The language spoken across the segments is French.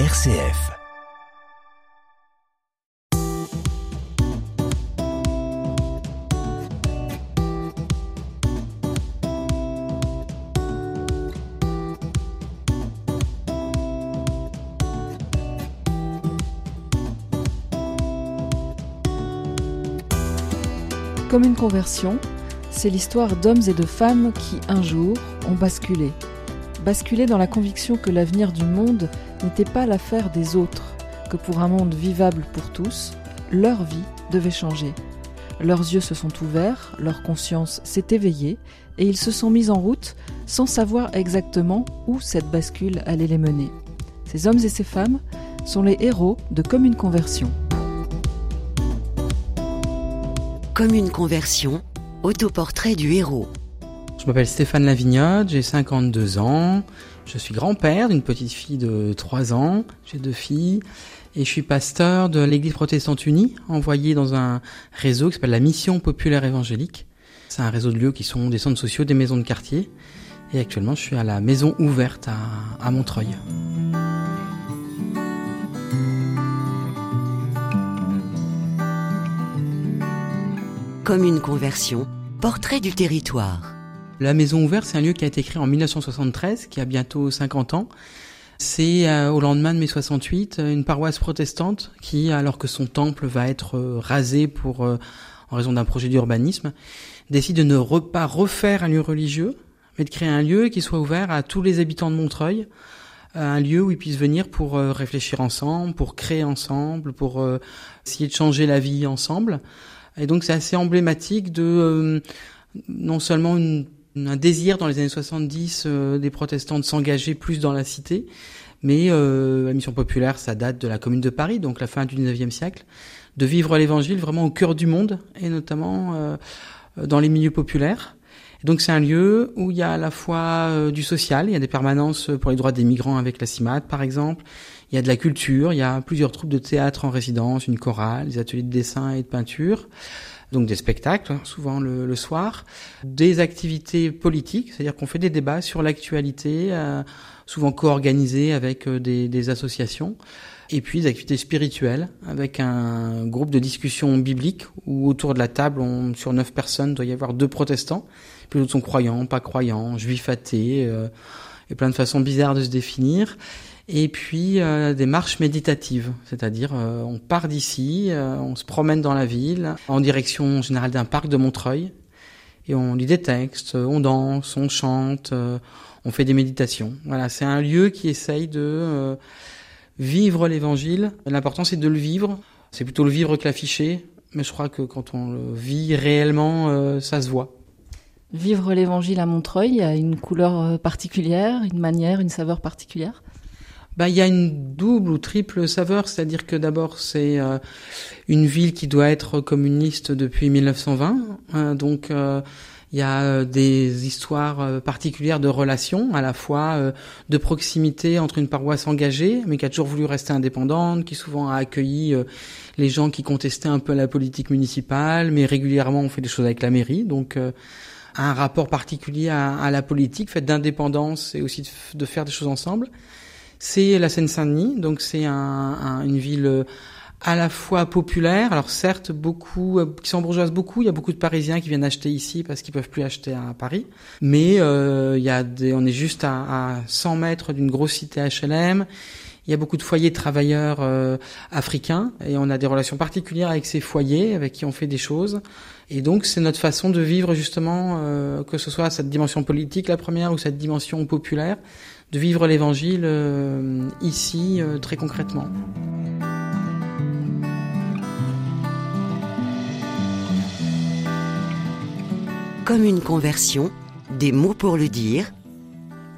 RCF. Comme une conversion, c'est l'histoire d'hommes et de femmes qui, un jour, ont basculé. Basculé dans la conviction que l'avenir du monde n'était pas l'affaire des autres, que pour un monde vivable pour tous, leur vie devait changer. Leurs yeux se sont ouverts, leur conscience s'est éveillée, et ils se sont mis en route sans savoir exactement où cette bascule allait les mener. Ces hommes et ces femmes sont les héros de Comme une conversion. Comme une conversion, autoportrait du héros. Je m'appelle Stéphane Lavignotte, j'ai 52 ans, je suis grand-père d'une petite fille de 3 ans, j'ai deux filles, et je suis pasteur de l'Église protestante unie, envoyé dans un réseau qui s'appelle la Mission populaire évangélique. C'est un réseau de lieux qui sont des centres sociaux, des maisons de quartier, et actuellement je suis à la maison ouverte à, Montreuil. Comme une conversion, portrait du territoire. La Maison Ouverte, c'est un lieu qui a été créé en 1973, qui a bientôt 50 ans. C'est euh, au lendemain de mai 68 une paroisse protestante qui, alors que son temple va être euh, rasé pour euh, en raison d'un projet d'urbanisme, décide de ne re pas refaire un lieu religieux, mais de créer un lieu qui soit ouvert à tous les habitants de Montreuil, un lieu où ils puissent venir pour réfléchir ensemble, pour créer ensemble, pour essayer de changer la vie ensemble. Et donc c'est assez emblématique de euh, non seulement une, un désir dans les années 70 euh, des protestants de s'engager plus dans la cité, mais euh, la mission populaire, ça date de la Commune de Paris, donc la fin du 19e siècle, de vivre l'Évangile vraiment au cœur du monde, et notamment dans les milieux populaires. Donc c'est un lieu où il y a à la fois du social, il y a des permanences pour les droits des migrants avec la CIMAD par exemple, il y a de la culture, il y a plusieurs troupes de théâtre en résidence, une chorale, des ateliers de dessin et de peinture, donc des spectacles, hein, souvent le, le, soir, des activités politiques, c'est-à-dire qu'on fait des débats sur l'actualité, euh, souvent co-organisés avec euh, des, des, associations, et puis des activités spirituelles, avec un groupe de discussion biblique, où autour de la table, on, sur neuf personnes, doit y avoir deux protestants, puis d'autres sont croyants, pas croyants, juifs athées, euh, et plein de façons bizarres de se définir et puis euh, des marches méditatives, c'est-à-dire euh, on part d'ici, euh, on se promène dans la ville en direction générale d'un parc de Montreuil et on lit des textes, on danse, on chante, on fait des méditations. Voilà, c'est un lieu qui essaye de vivre l'évangile. L'important c'est de le vivre, c'est plutôt le vivre que l'afficher, mais je crois que quand on le vit réellement, ça se voit. Vivre l'évangile à Montreuil a une couleur particulière, une manière, une saveur particulière? Bah, il y a une double ou triple saveur, c'est-à-dire que d'abord c'est euh, une ville qui doit être communiste depuis 1920, hein, donc euh, il y a euh, des histoires particulières de relations, à la fois de proximité entre une paroisse engagée, mais qui a toujours voulu rester indépendante, qui souvent a accueilli les gens qui contestaient un peu la politique municipale, mais régulièrement on fait des choses avec la mairie, donc un rapport particulier à, à la politique, fait d'indépendance et aussi de, de faire des choses ensemble c'est la Seine-Saint-Denis, donc c'est un, un, une ville euh, à la fois populaire, alors certes beaucoup euh, qui s'embourgeoisent beaucoup, il y a beaucoup de Parisiens qui viennent acheter ici parce qu'ils peuvent plus acheter à Paris, mais euh, il y a des, on est juste à, à 100 mètres d'une grosse cité HLM. Il y a beaucoup de foyers travailleurs euh, africains et on a des relations particulières avec ces foyers avec qui on fait des choses. Et donc c'est notre façon de vivre justement, euh, que ce soit cette dimension politique la première ou cette dimension populaire, de vivre l'évangile euh, ici euh, très concrètement. Comme une conversion, des mots pour le dire.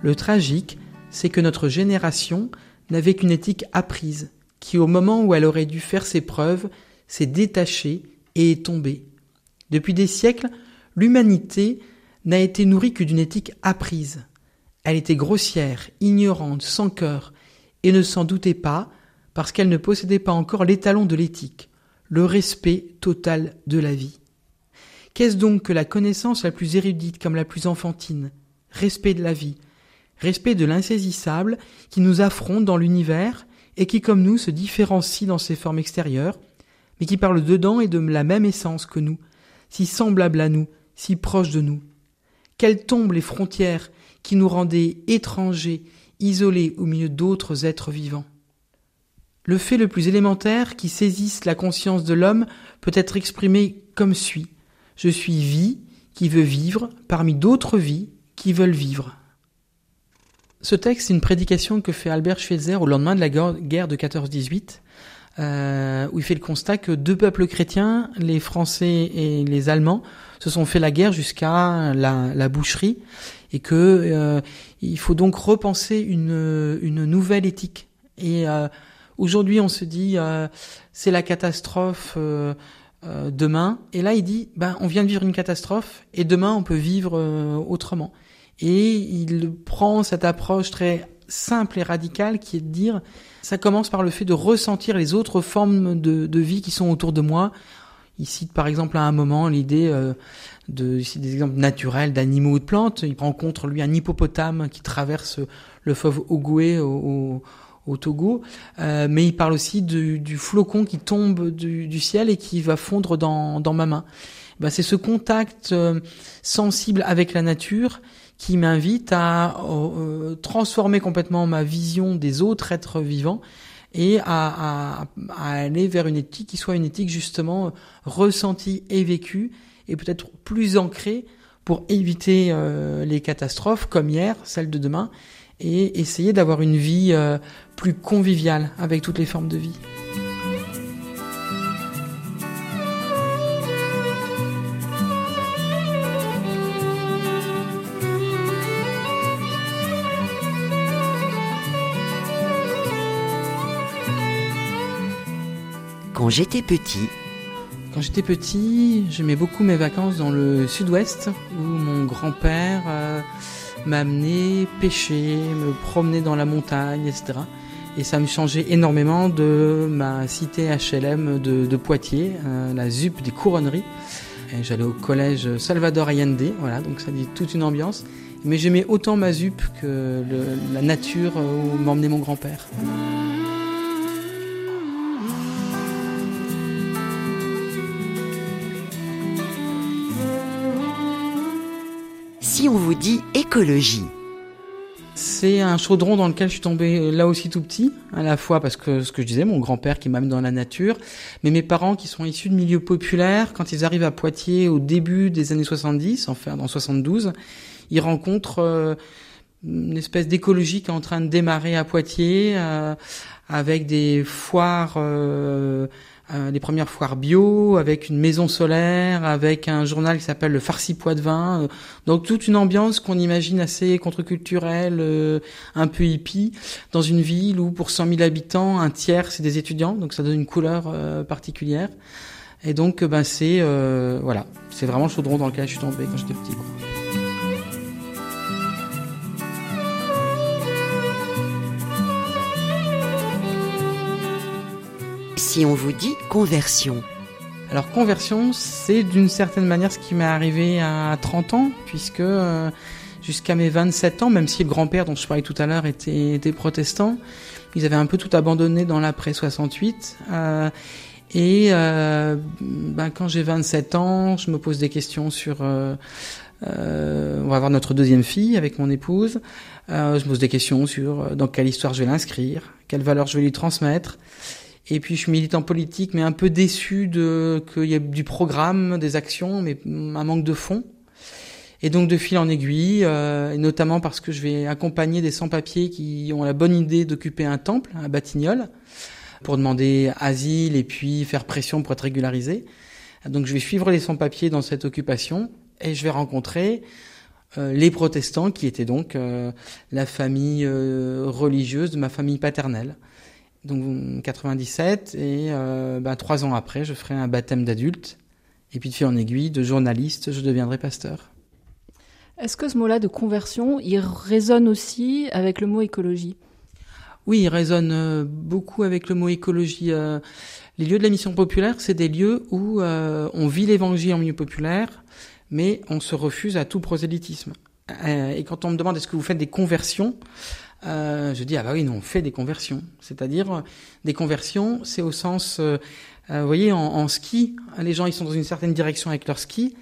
Le tragique, c'est que notre génération n'avait qu'une éthique apprise, qui au moment où elle aurait dû faire ses preuves, s'est détachée et est tombée. Depuis des siècles, l'humanité n'a été nourrie que d'une éthique apprise. Elle était grossière, ignorante, sans cœur, et ne s'en doutait pas, parce qu'elle ne possédait pas encore l'étalon de l'éthique, le respect total de la vie. Qu'est-ce donc que la connaissance la plus érudite comme la plus enfantine? Respect de la vie, respect de l'insaisissable qui nous affronte dans l'univers et qui, comme nous, se différencie dans ses formes extérieures, mais qui parle dedans et de la même essence que nous, si semblable à nous, si proche de nous. Quelles tombent les frontières qui nous rendaient étrangers, isolés au milieu d'autres êtres vivants Le fait le plus élémentaire qui saisisse la conscience de l'homme peut être exprimé comme suit. Je suis vie qui veut vivre parmi d'autres vies qui veulent vivre. Ce texte est une prédication que fait Albert Schweitzer au lendemain de la guerre de 14-18, euh, où il fait le constat que deux peuples chrétiens, les Français et les Allemands, se sont fait la guerre jusqu'à la, boucherie, et que euh, il faut donc repenser une, une nouvelle éthique. Et euh, aujourd'hui, on se dit c'est la catastrophe. demain et là il dit ben on vient de vivre une catastrophe et demain on peut vivre autrement et il prend cette approche très simple et radicale qui est de dire, ça commence par le fait de ressentir les autres formes de, de vie qui sont autour de moi. Il cite par exemple à un moment l'idée euh, de des exemples naturels d'animaux ou de plantes. Il rencontre lui un hippopotame qui traverse le fleuve Ogoué au, Togo, euh, mais il parle aussi du, du flocon qui tombe du, du, ciel et qui va fondre dans, dans ma main. Ben, c'est ce contact euh, sensible avec la nature qui m'invite à euh, transformer complètement ma vision des autres êtres vivants et à, à, à, aller vers une éthique qui soit une éthique justement ressentie et vécue et peut-être plus ancrée pour éviter euh, les catastrophes comme hier, celle de demain, et essayer d'avoir une vie euh, plus conviviale avec toutes les formes de vie. Quand j'étais petit Quand j'étais petit, j'aimais beaucoup mes vacances dans le sud-ouest où mon grand-père euh, m'amenait pêcher, me promener dans la montagne, etc. Et ça me changeait énormément de ma cité HLM de, Poitiers, euh, la ZUP des couronneries. J'allais au collège Salvador Allende, voilà, donc ça dit toute une ambiance. Mais j'aimais autant ma ZUP que la nature où m'emmenait mon grand-père. Vous dit écologie. C'est un chaudron dans lequel je suis tombé euh, là aussi tout petit, à la fois parce que ce que je disais, mon grand-père qui m'amène dans la nature, mais mes parents qui sont issus de milieux populaires, quand ils arrivent à Poitiers au début des années 70, enfin dans 72, ils rencontrent euh, une espèce d'écologie qui est en train de démarrer à Poitiers, euh, avec des foires les premières foires bio, avec une maison solaire, avec un journal qui s'appelle le Farci Poids de Vin. Euh, donc toute une ambiance qu'on imagine assez contre-culturelle, euh, un peu hippie, dans une ville où pour 100 000 habitants, un tiers c'est des étudiants, donc ça donne une couleur particulière. Et donc ben c'est voilà, c'est vraiment le chaudron dans lequel je suis tombé quand j'étais petit. On vous dit conversion Alors conversion, c'est d'une certaine manière ce qui m'est arrivé à 30 ans, puisque euh, jusqu'à mes 27 ans, même si le grand-père dont je parlais tout à l'heure était, était, protestant, ils avaient un peu tout abandonné dans l'après 68. Euh, et euh, ben, quand j'ai 27 ans, je me pose des questions sur... On va avoir notre deuxième fille avec mon épouse. Je me pose des questions sur dans quelle histoire je vais l'inscrire, quelles valeurs je vais lui transmettre. Et puis je suis militant politique, mais un peu déçu de qu'il y ait du programme, des actions, mais un manque de fond. Et donc de fil en aiguille, euh, et notamment parce que je vais accompagner des sans-papiers qui ont la bonne idée d'occuper un temple à Batignolles pour demander asile et puis faire pression pour être régularisé. Donc je vais suivre les sans-papiers dans cette occupation et je vais rencontrer euh, les protestants qui étaient donc euh, la famille religieuse de ma famille paternelle donc 97, et euh, bah, trois ans après, je ferai un baptême d'adulte, et puis de fil en aiguille, de journaliste, je deviendrai pasteur. Est-ce que ce mot-là de conversion, il résonne aussi avec le mot écologie? Oui, il résonne euh, beaucoup avec le mot écologie. Euh. Les lieux de la mission populaire, c'est des lieux où on vit l'évangile en milieu populaire, mais on se refuse à tout prosélytisme. Et quand on me demande est-ce que vous faites des conversions, euh, je dis ah bah oui, nous on fait des conversions, c'est-à-dire des conversions, c'est au sens, euh, vous voyez, en, ski, les gens ils sont dans une certaine direction avec leur ski,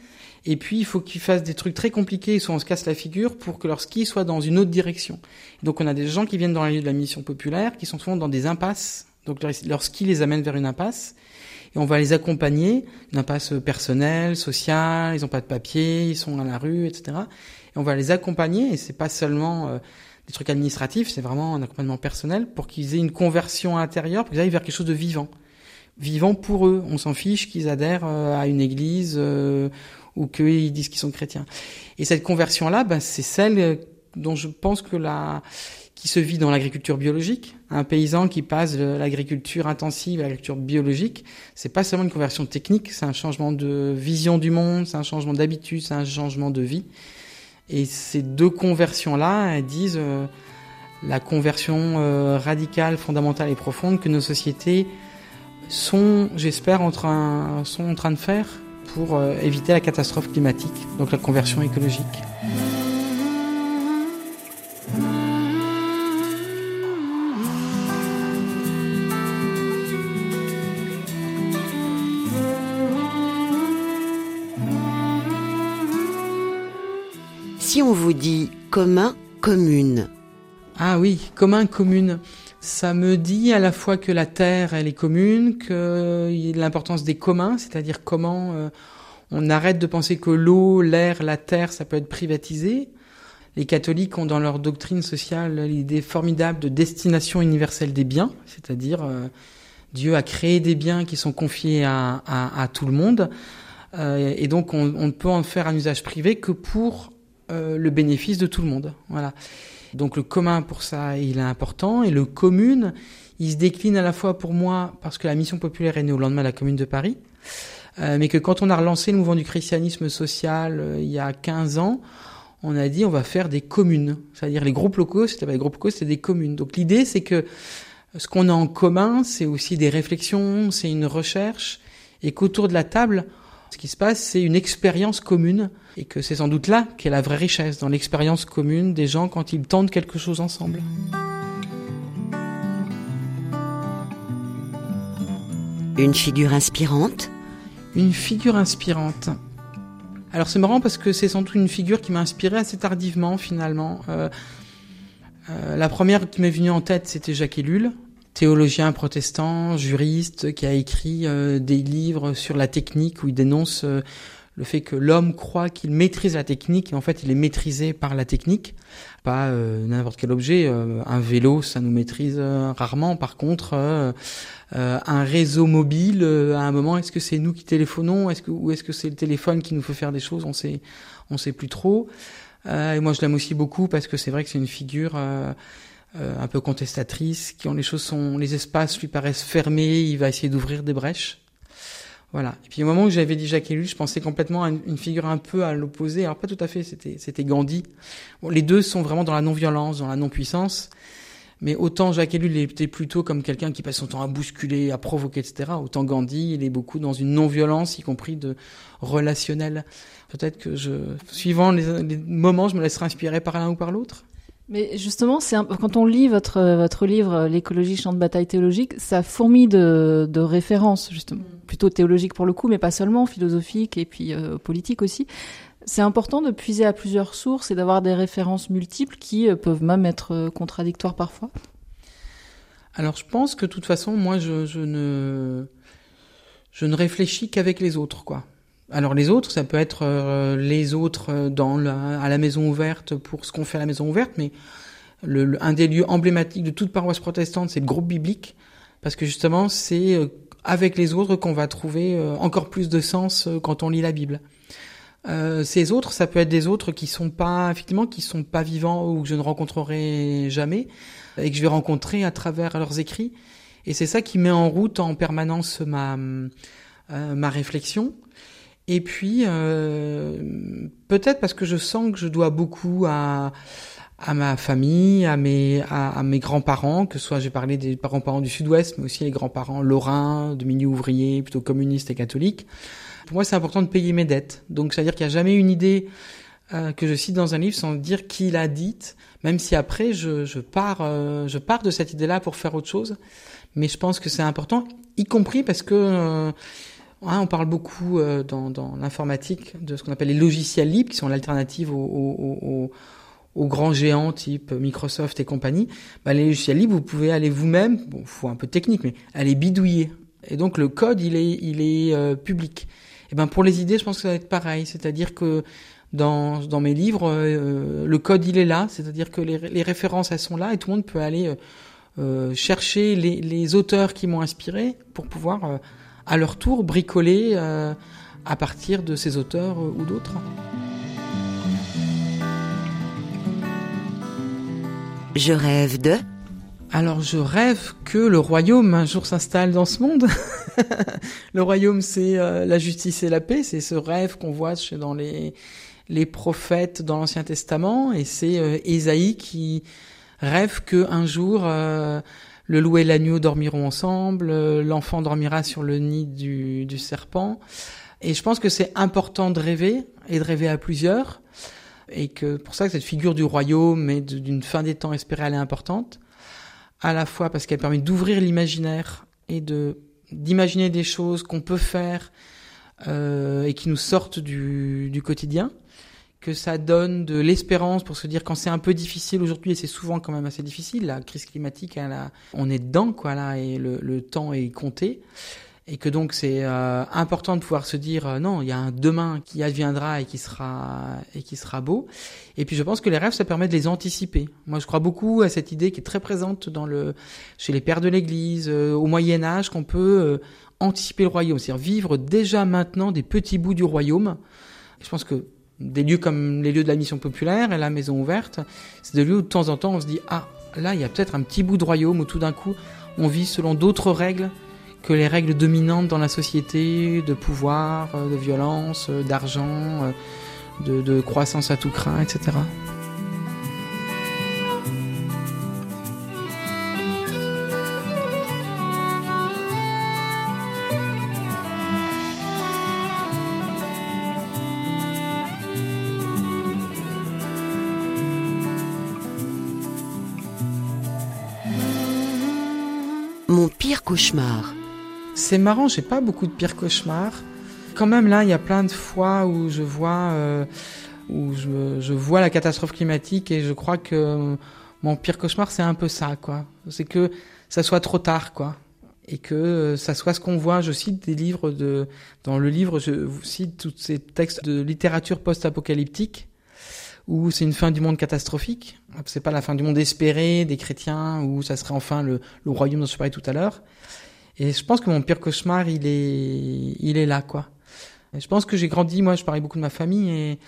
et puis il faut qu'ils fassent des trucs très compliqués, soit on se casse la figure pour que leur ski soit dans une autre direction. Donc on a des gens qui viennent dans la lieu de la mission populaire, qui sont souvent dans des impasses, donc leur, leur ski les amène vers une impasse, et on va les accompagner, une impasse personnelle, sociale, ils n'ont pas de papier, ils sont à la rue, etc. Et on va les accompagner, et c'est pas seulement euh, des trucs administratifs, c'est vraiment un accompagnement personnel pour qu'ils aient une conversion intérieure, pour qu'ils aillent vers quelque chose de vivant. Vivant pour eux. On s'en fiche qu'ils adhèrent euh, à une église euh, ou qu'ils disent qu'ils sont chrétiens. Et cette conversion-là, ben, c'est celle dont je pense que la qui se vit dans l'agriculture biologique. Un paysan qui passe de l'agriculture intensive à l'agriculture biologique, c'est pas seulement une conversion technique, c'est un changement de vision du monde, c'est un changement d'habitude, c'est un changement de vie. Et ces deux conversions-là, elles disent euh, la conversion euh, radicale, fondamentale et profonde que nos sociétés sont, j'espère, en train, sont en train de faire pour euh, éviter la catastrophe climatique, donc la conversion écologique. Dit commun, commune. Ah oui, commun, commune. Ça me dit à la fois que la terre, elle est commune, qu'il y a l'importance des communs, c'est-à-dire comment euh, on arrête de penser que l'eau, l'air, la terre, ça peut être privatisé. Les catholiques ont dans leur doctrine sociale l'idée formidable de destination universelle des biens, c'est-à-dire euh, Dieu a créé des biens qui sont confiés à, tout le monde, euh, et donc on, on ne peut en faire un usage privé que pour euh, le bénéfice de tout le monde. Voilà. Donc le commun pour ça, il est important et le commune, il se décline à la fois pour moi parce que la mission populaire est née au lendemain de la Commune de Paris, euh, mais que quand on a relancé le mouvement du christianisme social euh, il y a 15 ans, on a dit on va faire des communes, c'est-à-dire les groupes locaux, c'était pas les groupes locaux, c'était des communes. Donc l'idée c'est que ce qu'on a en commun, c'est aussi des réflexions, c'est une recherche, et qu'autour de la table, ce qui se passe, c'est une expérience commune et que c'est sans doute là qu'est la vraie richesse, dans l'expérience commune des gens quand ils tentent quelque chose ensemble. Une figure inspirante? Une figure inspirante. Alors c'est marrant parce que c'est sans doute une figure qui m'a inspiré assez tardivement finalement. Euh, euh, la première qui m'est venue en tête, c'était Jacques Ellul, théologien protestant, juriste, qui a écrit euh, des livres sur la technique où il dénonce le fait que l'homme croit qu'il maîtrise la technique et en fait il est maîtrisé par la technique, pas euh, n'importe quel objet. un vélo, ça nous maîtrise rarement. Par contre, un réseau mobile, à un moment, est-ce que c'est nous qui téléphonons, est-ce que ou est-ce que c'est le téléphone qui nous fait faire des choses? On sait, on sait plus trop. et moi, je l'aime aussi beaucoup parce que c'est vrai que c'est une figure euh, un peu contestatrice, qui ont les choses sont, les espaces lui paraissent fermés, il va essayer d'ouvrir des brèches. Voilà. Et puis au moment où j'avais dit Jacques je pensais complètement à une, figure un peu à l'opposé. Alors pas tout à fait, c'était c'était Gandhi. Bon, les deux sont vraiment dans la non-violence, dans la non-puissance. Mais autant Jacques Ellul était plutôt comme quelqu'un qui passe son temps à bousculer, à provoquer, etc. Autant Gandhi, il est beaucoup dans une non-violence, y compris de relationnel. Peut-être que je, suivant les, les moments, je me laisserai inspirer par l'un ou par l'autre. Mais justement, c'est quand on lit votre votre livre l'écologie champ de bataille théologique, ça fourmille de, de références justement, mm. plutôt théologiques pour le coup, mais pas seulement philosophiques et puis euh, politiques aussi. C'est important de puiser à plusieurs sources et d'avoir des références multiples qui euh, peuvent même être euh, contradictoires parfois. Alors je pense que de toute façon, moi, je, je ne je ne réfléchis qu'avec les autres, quoi. Alors les autres, ça peut être euh, les autres euh, dans la, à la maison ouverte pour ce qu'on fait à la maison ouverte, mais le, un des lieux emblématiques de toute paroisse protestante, c'est le groupe biblique, parce que justement, c'est euh, avec les autres qu'on va trouver encore plus de sens quand on lit la Bible. ces autres, ça peut être des autres qui sont pas, effectivement, qui sont pas vivants ou que je ne rencontrerai jamais et que je vais rencontrer à travers leurs écrits. Et c'est ça qui met en route en permanence ma ma réflexion. Et puis, euh, peut-être parce que je sens que je dois beaucoup à, à ma famille, à mes, à, mes grands-parents, que soit j'ai parlé des parents-parents du Sud-Ouest, mais aussi les grands-parents lorrains, de milieu ouvrier, plutôt communistes et catholiques. Pour moi, c'est important de payer mes dettes. Donc, c'est-à-dire qu'il n'y a jamais une idée euh, que je cite dans un livre sans dire qui l'a dite, même si après je, je pars, je pars de cette idée-là pour faire autre chose. Mais je pense que c'est important, y compris parce que Hein, on parle beaucoup euh, dans, l'informatique de ce qu'on appelle les logiciels libres, qui sont l'alternative aux, grands géants type Microsoft et compagnie. Bah, les logiciels libres, vous pouvez aller vous-même, bon, faut un peu technique, mais aller bidouiller. Et donc le code, il est, il est euh, public. Et ben pour les idées, je pense que ça va être pareil, c'est-à-dire que dans, mes livres, euh, le code il est là, c'est-à-dire que les, références elles sont là et tout le monde peut aller chercher les, auteurs qui m'ont inspiré pour pouvoir à leur tour bricoler euh, à partir de ces auteurs euh, ou d'autres. Je rêve de... Alors je rêve que le royaume un jour s'installe dans ce monde. le royaume c'est euh, la justice et la paix, c'est ce rêve qu'on voit dans les, les prophètes dans l'Ancien Testament et c'est Ésaïe qui rêve que un jour le loup et l'agneau dormiront ensemble, euh, l'enfant dormira sur le nid du, serpent. Et je pense que c'est important de rêver et de rêver à plusieurs. Et que pour ça que cette figure du royaume et d'une fin des temps espérée, elle est importante. À la fois parce qu'elle permet d'ouvrir l'imaginaire et de d'imaginer des choses qu'on peut faire euh, et qui nous sortent du, du quotidien que ça donne de l'espérance pour se dire quand c'est un peu difficile aujourd'hui et c'est souvent quand même assez difficile la crise climatique on est dedans quoi là et le, temps est compté. Et que donc c'est euh, important de pouvoir se dire euh, non il y a un demain qui adviendra et qui sera et qui sera beau. Et puis je pense que les rêves ça permet de les anticiper. Moi je crois beaucoup à cette idée qui est très présente dans le chez les pères de l'Église euh, au Moyen Âge qu'on peut anticiper le royaume c'est-à-dire vivre déjà maintenant des petits bouts du royaume. Je pense que des lieux comme les lieux de la mission populaire et la maison ouverte, c'est des lieux où de temps en temps on se dit ah là il y a peut-être un petit bout de royaume où tout d'un coup on vit selon d'autres règles que les règles dominantes dans la société de pouvoir, euh, de violence, euh, d'argent, euh, de, de croissance à tout craint, etc. Mon pire cauchemar. C'est marrant, j'ai pas beaucoup de pires cauchemars. Quand même, là, il y a plein de fois où je vois, euh, où je, vois la catastrophe climatique et je crois que mon pire cauchemar, c'est un peu ça, quoi. C'est que ça soit trop tard, quoi. Et que ça soit ce qu'on voit. Je cite des livres de, dans le livre, je cite tous ces textes de littérature post-apocalyptique où c'est une fin du monde catastrophique. C'est pas la fin du monde espéré des chrétiens, où ça serait enfin le, le royaume dont je parlais tout à l'heure. Et je pense que mon pire cauchemar, il est, il est là, quoi. Je pense que j'ai grandi, moi, je parlais beaucoup de ma famille et,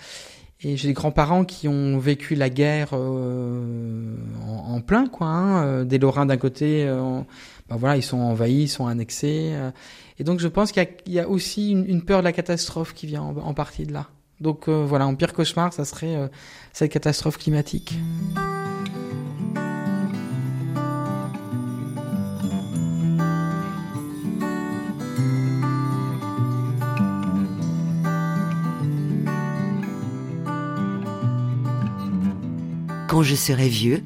et j'ai des grands-parents qui ont vécu la guerre euh, en, plein, quoi. Hein. Euh, des Lorrains d'un côté, euh, ben voilà, ils sont envahis, ils sont annexés. Euh. et donc je pense qu'il y, y, a aussi une, peur de la catastrophe qui vient en, en partie de là. Donc euh, voilà, en pire cauchemar, ça serait euh, cette catastrophe climatique. Quand je serai vieux,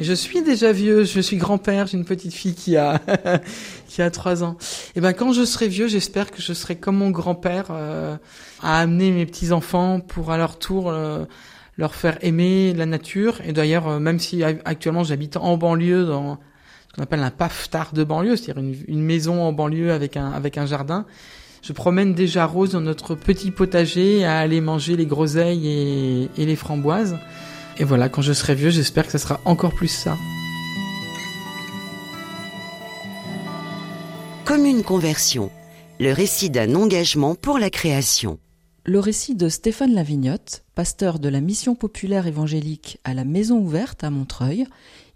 je suis déjà vieux, je suis grand-père, j'ai une petite fille qui a qui a trois ans. Et ben quand je serai vieux, j'espère que je serai comme mon grand-père euh, à amener mes petits enfants pour à leur tour euh, leur faire aimer la nature. Et d'ailleurs, euh, même si actuellement j'habite en banlieue dans ce qu'on appelle un paf-tard de banlieue, c'est-à-dire une, maison en banlieue avec un avec un jardin. Je promène déjà Rose dans notre petit potager à aller manger les groseilles et les framboises. Et voilà, quand je serai vieux, j'espère que ça sera encore plus ça. Comme une conversion, le récit d'un engagement pour la création. Le récit de Stéphane Lavignotte, pasteur de la mission populaire évangélique à la Maison Ouverte à Montreuil.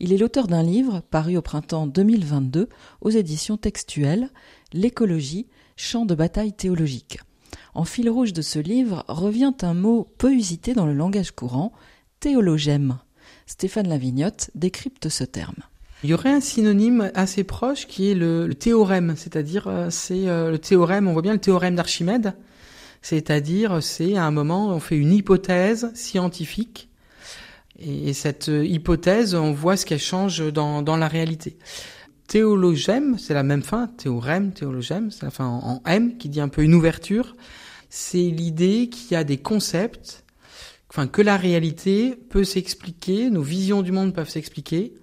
Il est l'auteur d'un livre paru au printemps 2022 aux éditions textuelles, L'écologie, champ de bataille théologique. En fil rouge de ce livre revient un mot peu usité dans le langage courant, théologème. Stéphane Lavignotte décrypte ce terme. Il y aurait un synonyme assez proche qui est le, théorème, c'est-à-dire euh, c'est euh, le théorème, on voit bien le théorème d'Archimède, c'est-à-dire c'est à un moment on fait une hypothèse scientifique Et, cette hypothèse, on voit ce qu'elle change dans, dans la réalité. Théologème, c'est la même fin, théorème, théologème, c'est la fin en, M qui dit un peu une ouverture. C'est l'idée qu'il y a des concepts, enfin que la réalité peut s'expliquer, nos visions du monde peuvent s'expliquer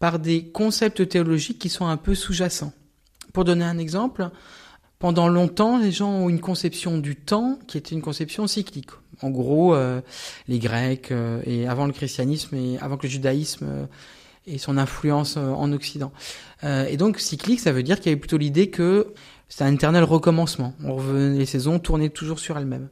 par des concepts théologiques qui sont un peu sous-jacents. Pour donner un exemple, pendant longtemps, les gens ont une conception du temps qui était une conception cyclique. En gros, euh, les Grecs euh, et avant le christianisme et avant que le judaïsme euh, et son influence en Occident. et donc cyclique, ça veut dire qu'il y avait plutôt l'idée que c'est un éternel recommencement. On revenait, les saisons tournaient toujours sur elles-mêmes.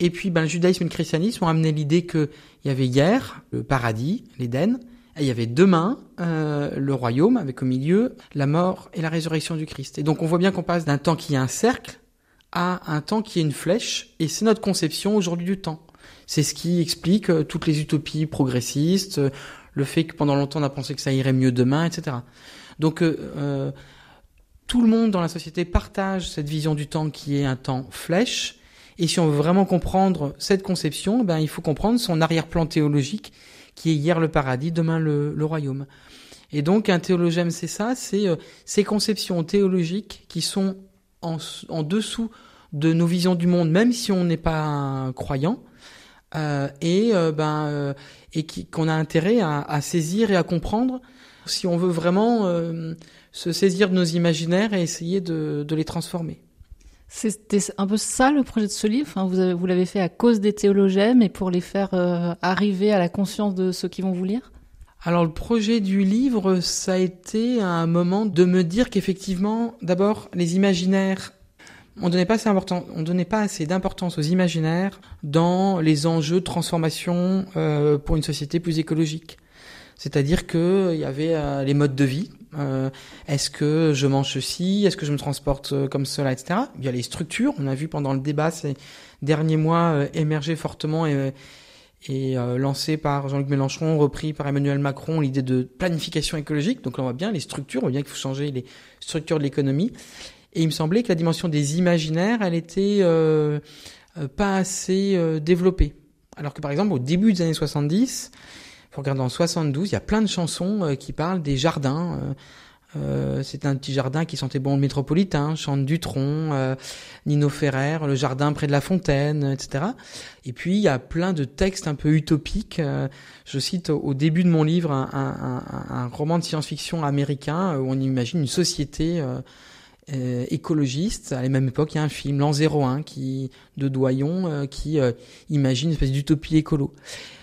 Et puis, ben, le judaïsme et le christianisme ont amené l'idée qu'il y avait hier le paradis, l'Éden, il y avait demain euh, le royaume, avec au milieu la mort et la résurrection du Christ. Et donc on voit bien qu'on passe d'un temps qui est un cercle à un temps qui est une flèche, et c'est notre conception aujourd'hui du temps. C'est ce qui explique euh, toutes les utopies progressistes, euh, le fait que pendant longtemps on a pensé que ça irait mieux demain, etc. Donc euh, tout le monde dans la société partage cette vision du temps qui est un temps flèche, et si on veut vraiment comprendre cette conception, ben il faut comprendre son arrière-plan théologique qui est hier le paradis, demain le, royaume. Et donc un théologème, c'est ça, c'est euh, ces conceptions théologiques qui sont en, en, dessous de nos visions du monde, même si on n'est pas croyant, euh, et euh, ben euh, et qu'on a intérêt à, à, saisir et à comprendre si on veut vraiment se saisir de nos imaginaires et essayer de, de les transformer. C'était un peu ça le projet de ce livre. Vous, l'avez fait à cause des théologèmes et pour les faire euh, arriver à la conscience de ceux qui vont vous lire? Alors le projet du livre, ça a été un moment de me dire qu'effectivement, d'abord, les imaginaires, on donnait pas assez important, on donnait pas assez d'importance aux imaginaires dans les enjeux de transformation euh, pour une société plus écologique. C'est-à-dire qu'il y avait euh, les modes de vie, euh, est-ce que je mange ceci? Est-ce que je me transporte euh, comme cela, etc. Il y a les structures. On a vu pendant le débat ces derniers mois euh, émerger fortement et, lancé par Jean-Luc Mélenchon, repris par Emmanuel Macron, l'idée de planification écologique. Donc là, on voit bien les structures, on voit bien qu'il faut changer les structures de l'économie. Et il me semblait que la dimension des imaginaires, elle était pas assez développée. Alors que par exemple, au début des années 70, faut regarder en 72, il y a plein de chansons euh, qui parlent des jardins. Euh, euh c'est un petit jardin qui sentait bon le métropolitain, Chante Dutronc, euh, Nino Ferrer, le jardin près de la fontaine, etc. Et puis il y a plein de textes un peu utopiques. je cite au, début de mon livre un roman de science-fiction américain où on imagine une société euh, écologiste. À la même époque, il y a un film, L'an 01, qui, de Doyon, euh, qui euh, imagine une espèce d'utopie écolo.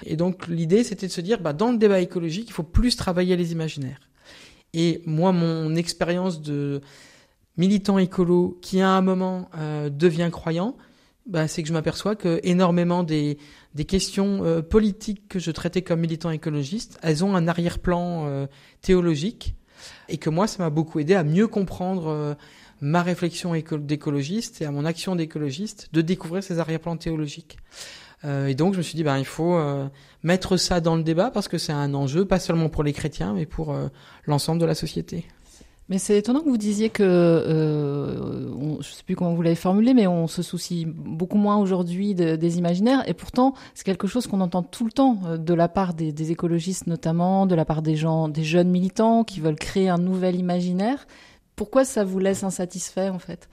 Et donc, l'idée, c'était de se dire, bah, dans le débat écologique, il faut plus travailler les imaginaires. Et moi, mon expérience de militant écolo qui, à un moment, devient croyant, bah, c'est que je m'aperçois que énormément des, des questions politiques que je traitais comme militant écologiste, elles ont un arrière-plan théologique et que moi, ça m'a beaucoup aidé à mieux comprendre euh, ma réflexion d'écologiste et à mon action d'écologiste, de découvrir ces arrière-plans théologiques. Euh, et donc, je me suis dit, ben, il faut euh, mettre ça dans le débat parce que c'est un enjeu, pas seulement pour les chrétiens, mais pour l'ensemble de la société. Mais c'est étonnant que vous disiez que, euh, je sais plus comment vous l'avez formulé, mais on se soucie beaucoup moins aujourd'hui de, des imaginaires, et pourtant c'est quelque chose qu'on entend tout le temps euh, de la part des, écologistes notamment, de la part des des jeunes militants qui veulent créer un nouvel imaginaire. Pourquoi ça vous laisse insatisfait en fait?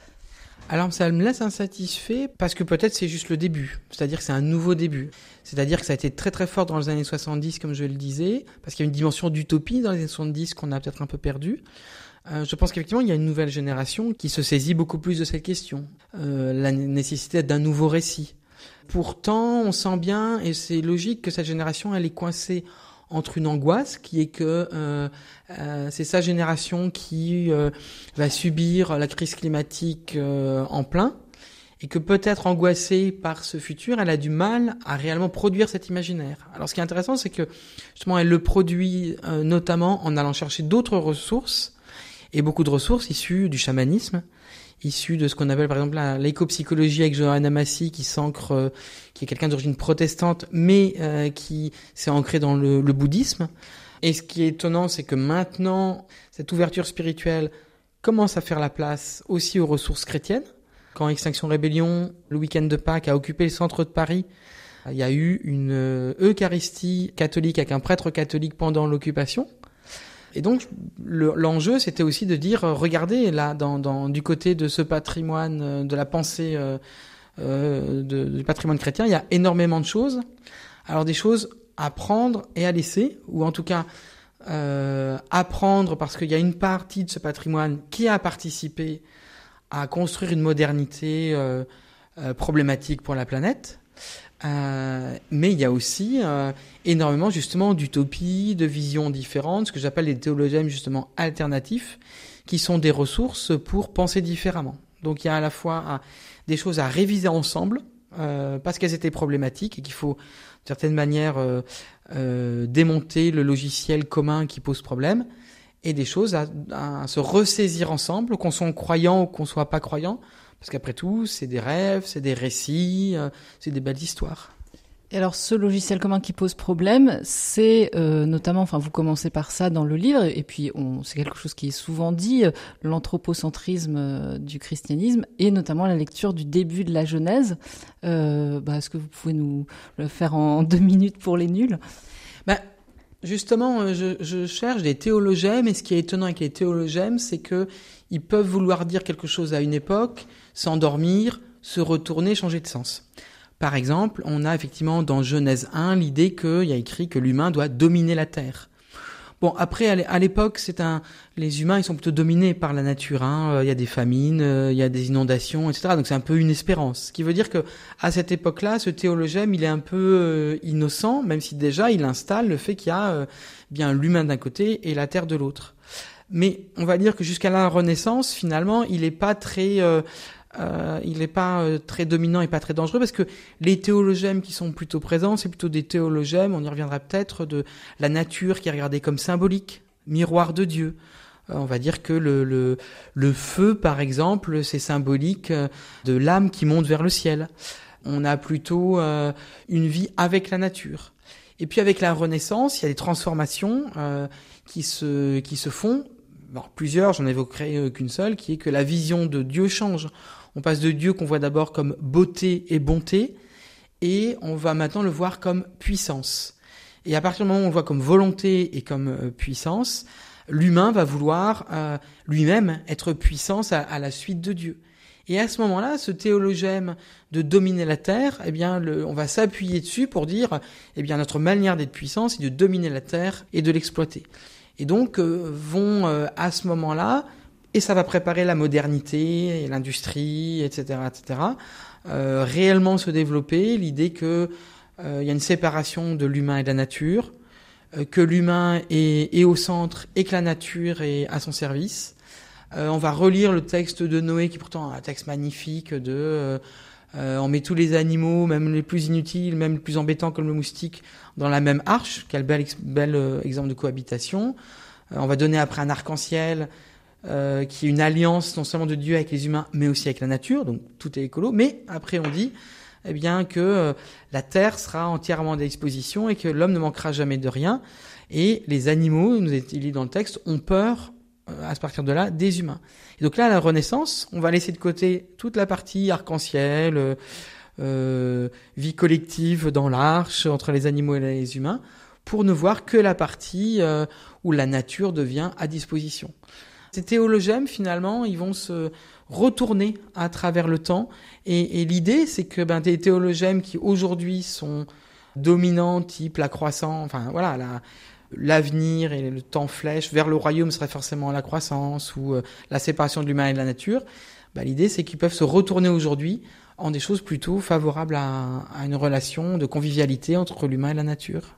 Alors ça me laisse insatisfait parce que peut-être c'est juste le début, c'est-à-dire que c'est un nouveau début. C'est-à-dire que ça a été très très fort dans les années 70 comme je le disais, parce qu'il y a une dimension d'utopie dans les années 70 qu'on a peut-être un peu perdue. Euh, je pense qu'effectivement, il y a une nouvelle génération qui se saisit beaucoup plus de cette question, euh, la nécessité d'un nouveau récit. Pourtant, on sent bien, et c'est logique, que cette génération, elle est coincée entre une angoisse qui est que euh, euh c'est sa génération qui euh, va subir la crise climatique en plein et que peut-être angoissée par ce futur, elle a du mal à réellement produire cet imaginaire. Alors ce qui est intéressant, c'est que justement elle le produit notamment en allant chercher d'autres ressources et beaucoup de ressources issues du chamanisme, issues de ce qu'on appelle par exemple l'éco-psychologie avec Johanna Massi qui s'ancre, euh, qui est quelqu'un d'origine protestante, mais euh, qui s'est ancré dans le, le, bouddhisme. Et ce qui est étonnant, c'est que maintenant, cette ouverture spirituelle commence à faire la place aussi aux ressources chrétiennes. Quand Extinction Rébellion, le week-end de Pâques, a occupé le centre de Paris, Il y a eu une Eucharistie catholique avec un prêtre catholique pendant l'occupation. Et donc l'enjeu, c'était aussi de dire, regardez là, du côté de ce patrimoine, de la pensée euh, du patrimoine chrétien, il y a énormément de choses. Alors des choses à prendre et à laisser, ou en tout cas euh, apprendre parce qu'il y a une partie de ce patrimoine qui a participé à construire une modernité euh, euh, problématique pour la planète. Euh, mais il y a aussi euh, énormément justement d'utopies, de visions différentes, ce que j'appelle les théologèmes justement alternatifs, qui sont des ressources pour penser différemment. Donc il y a à la fois des choses à réviser ensemble, euh, parce qu'elles étaient problématiques et qu'il faut, d'une certaine manière, euh, euh, démonter le logiciel commun qui pose problème, et des choses à, à se ressaisir ensemble, qu'on soit croyant ou qu'on soit pas croyant, parce qu'après tout, c'est des rêves, c'est des récits, euh, c'est des belles histoires. Et alors, ce logiciel commun qui pose problème, c'est euh, notamment, enfin, vous commencez par ça dans le livre, et puis c'est quelque chose qui est souvent dit, euh, l'anthropocentrisme euh, du christianisme, et notamment la lecture du début de la Genèse. Bah, Est-ce que vous pouvez nous le faire en deux minutes pour les nuls? Bah, Justement, je, je, cherche des théologèmes, et ce qui est étonnant avec les théologèmes, c'est que ils peuvent vouloir dire quelque chose à une époque, s'endormir, se retourner, changer de sens. Par exemple, on a effectivement dans Genèse 1 l'idée qu'il y a écrit que l'humain doit dominer la terre. Bon, après, à l'époque, c'est un, les humains, ils sont plutôt dominés par la nature. Hein. Euh, il y a des famines, euh, il y a des inondations, etc. Donc c'est un peu une espérance. Ce qui veut dire que à cette époque-là, ce théologème, il est un peu euh, innocent, même si déjà il installe le fait qu'il y a bien l'humain d'un côté et la terre de l'autre. Mais on va dire que jusqu'à la Renaissance, finalement, il n'est pas très euh, il n'est pas euh, très dominant et pas très dangereux parce que les théologèmes qui sont plutôt présents, c'est plutôt des théologèmes, on y reviendra peut-être, de la nature qui est regardée comme symbolique, miroir de Dieu. Euh, on va dire que le, le, le feu, par exemple, c'est symbolique euh, de l'âme qui monte vers le ciel. On a plutôt une vie avec la nature. Et puis avec la Renaissance, il y a des transformations qui se qui se font. Alors, plusieurs, j'en évoquerai qu'une seule, qui est que la vision de Dieu change. On passe de Dieu qu'on voit d'abord comme beauté et bonté, et on va maintenant le voir comme puissance. Et à partir du moment où on le voit comme volonté et comme euh, puissance, l'humain va vouloir euh, lui-même être puissance à, la suite de Dieu. Et à ce moment-là, ce théologème de dominer la terre, eh bien, on va s'appuyer dessus pour dire, eh bien, notre manière d'être puissance, c'est de dominer la terre et de l'exploiter. Et donc, euh, vont à ce moment-là et ça va préparer la modernité et l'industrie, etc., etc. Réellement se développer l'idée que euh, il y a une séparation de l'humain et de la nature, euh, que l'humain est, est, au centre et que la nature est à son service. Euh, on va relire le texte de Noé, qui est pourtant un texte magnifique de on met tous les animaux, même les plus inutiles, même les plus embêtants comme le moustique, dans la même arche. Quel bel, bel exemple de cohabitation. on va donner après un arc-en-ciel euh, qui est une alliance non seulement de Dieu avec les humains, mais aussi avec la nature, donc tout est écolo. Mais après, on dit eh bien que euh, la terre sera entièrement à disposition et que l'homme ne manquera jamais de rien. Et les animaux, nous est dit dans le texte, ont peur euh, à partir de là des humains. Et donc là, à la Renaissance, on va laisser de côté toute la partie arc-en-ciel, euh, vie collective dans l'arche entre les animaux et les humains, pour ne voir que la partie où la nature devient à disposition. Ces théologèmes, finalement, ils vont se retourner à travers le temps. Et, l'idée, c'est que ben, des théologèmes qui aujourd'hui sont dominants, type la croissance, enfin voilà, la, l'avenir et le temps flèche vers le royaume serait forcément la croissance ou euh, la séparation de l'humain et de la nature. Ben, l'idée, c'est qu'ils peuvent se retourner aujourd'hui en des choses plutôt favorables à une relation de convivialité entre l'humain et la nature.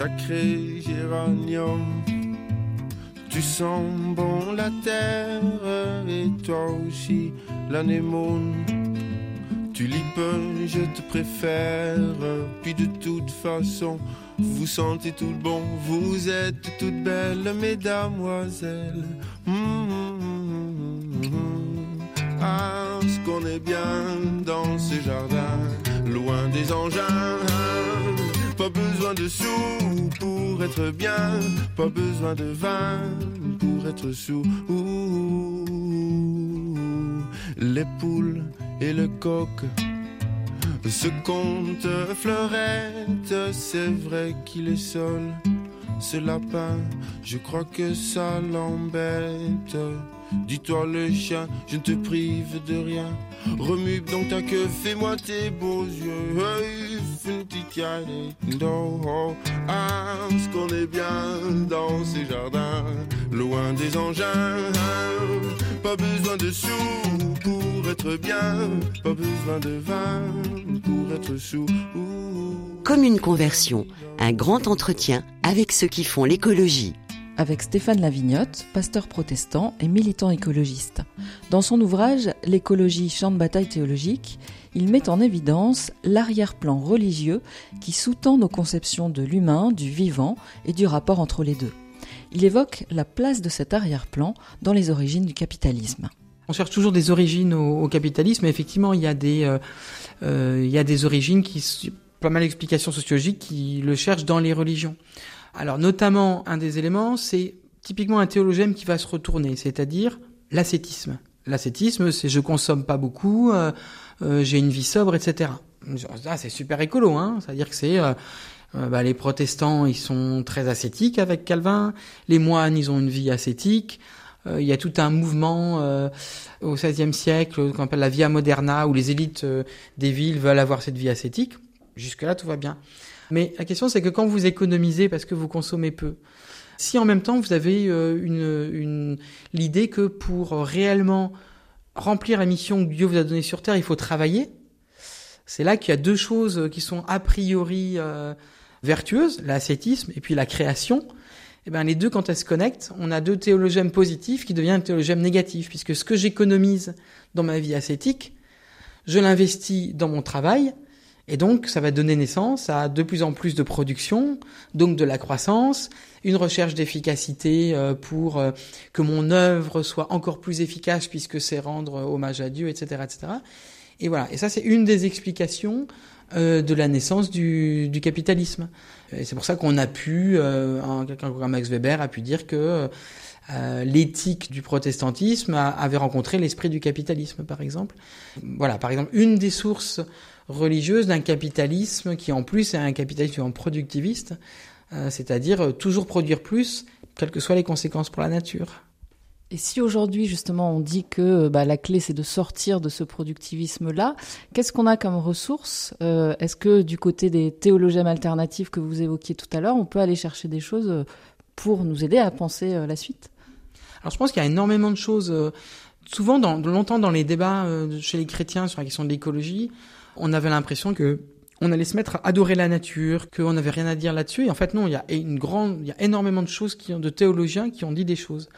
Sacré géranium. Tu sens bon la terre et toi aussi l'anémone. Tulipe, je te préfère. Puis de toute façon, vous sentez tout bon. Vous êtes toutes belles, mesdamoiselles. Mmh, ah, ce qu'on est bien dans ce jardin, loin des engins. Pas besoin de sous pour être bien, pas besoin de vin pour être sous. Les poules et le coq. Ce conte fleurette, c'est vrai qu'il est seul. Ce lapin, je crois que ça l'embête. Dis-toi le chien, je ne te prive de rien. Remue donc ta queue, fais-moi tes beaux yeux. Ah, ce qu'on est bien dans ces jardins, loin des engins. Pas besoin de sous pour être bien, pas besoin de vin pour être sous. Comme une conversion, un grand entretien avec ceux qui font l'écologie avec Stéphane Lavignotte, pasteur protestant et militant écologiste. Dans son ouvrage L'écologie, champ de bataille théologique, il met en évidence l'arrière-plan religieux qui sous-tend nos conceptions de l'humain, du vivant et du rapport entre les deux. Il évoque la place de cet arrière-plan dans les origines du capitalisme. On cherche toujours des origines au, capitalisme, mais effectivement, il y a des, euh, euh, origines qui, pas mal d'explications sociologiques qui le cherchent dans les religions. Alors notamment, un des éléments, c'est typiquement un théologème qui va se retourner, c'est-à-dire l'ascétisme. L'ascétisme, c'est je consomme pas beaucoup, euh, j'ai une vie sobre, etc. Ah, c'est super écolo, hein. C'est-à-dire que c'est euh, bah, les protestants, ils sont très ascétiques avec Calvin. Les moines, ils ont une vie ascétique. Il y a tout un mouvement au XVIe siècle qu'on appelle la via moderna, où les élites des villes veulent avoir cette vie ascétique. Jusque là, tout va bien. Mais la question, c'est que quand vous économisez parce que vous consommez peu, si en même temps vous avez euh, une, une l'idée que pour réellement remplir la mission que Dieu vous a donnée sur Terre, il faut travailler, c'est là qu'il y a deux choses qui sont a priori euh, vertueuses, l'ascétisme et puis la création. Eh bien les deux, quand elles se connectent, on a deux théologèmes positifs qui deviennent un théologème négatif, puisque ce que j'économise dans ma vie ascétique, je l'investis dans mon travail, et donc, ça va donner naissance à de plus en plus de production, donc de la croissance, une recherche d'efficacité euh, pour euh, que mon œuvre soit encore plus efficace puisque c'est rendre hommage à Dieu, etc., etc. Et voilà. Et ça, c'est une des explications euh, de la naissance du, capitalisme. Et c'est pour ça qu'on a pu, quelqu'un comme Max Weber a pu dire que l'éthique du protestantisme avait rencontré l'esprit du capitalisme, par exemple. Voilà, par exemple, une des sources religieuse d'un capitalisme qui en plus est un capitalisme productiviste, euh, c'est-à-dire euh, toujours produire plus, quelles que soient les conséquences pour la nature. Et si aujourd'hui justement on dit que bah, la clé c'est de sortir de ce productivisme-là, qu'est-ce qu'on a comme ressources euh, Est-ce que du côté des théologiens alternatifs que vous évoquiez tout à l'heure, on peut aller chercher des choses pour nous aider à penser la suite? Alors je pense qu'il y a énormément de choses. souvent, dans, longtemps dans les débats chez les chrétiens sur la question de l'écologie, on avait l'impression que on allait se mettre à adorer la nature, qu'on n'avait rien à dire là-dessus. Et en fait, non, il y a une grande, il y a énormément de choses qui ont, de théologiens qui ont dit des choses.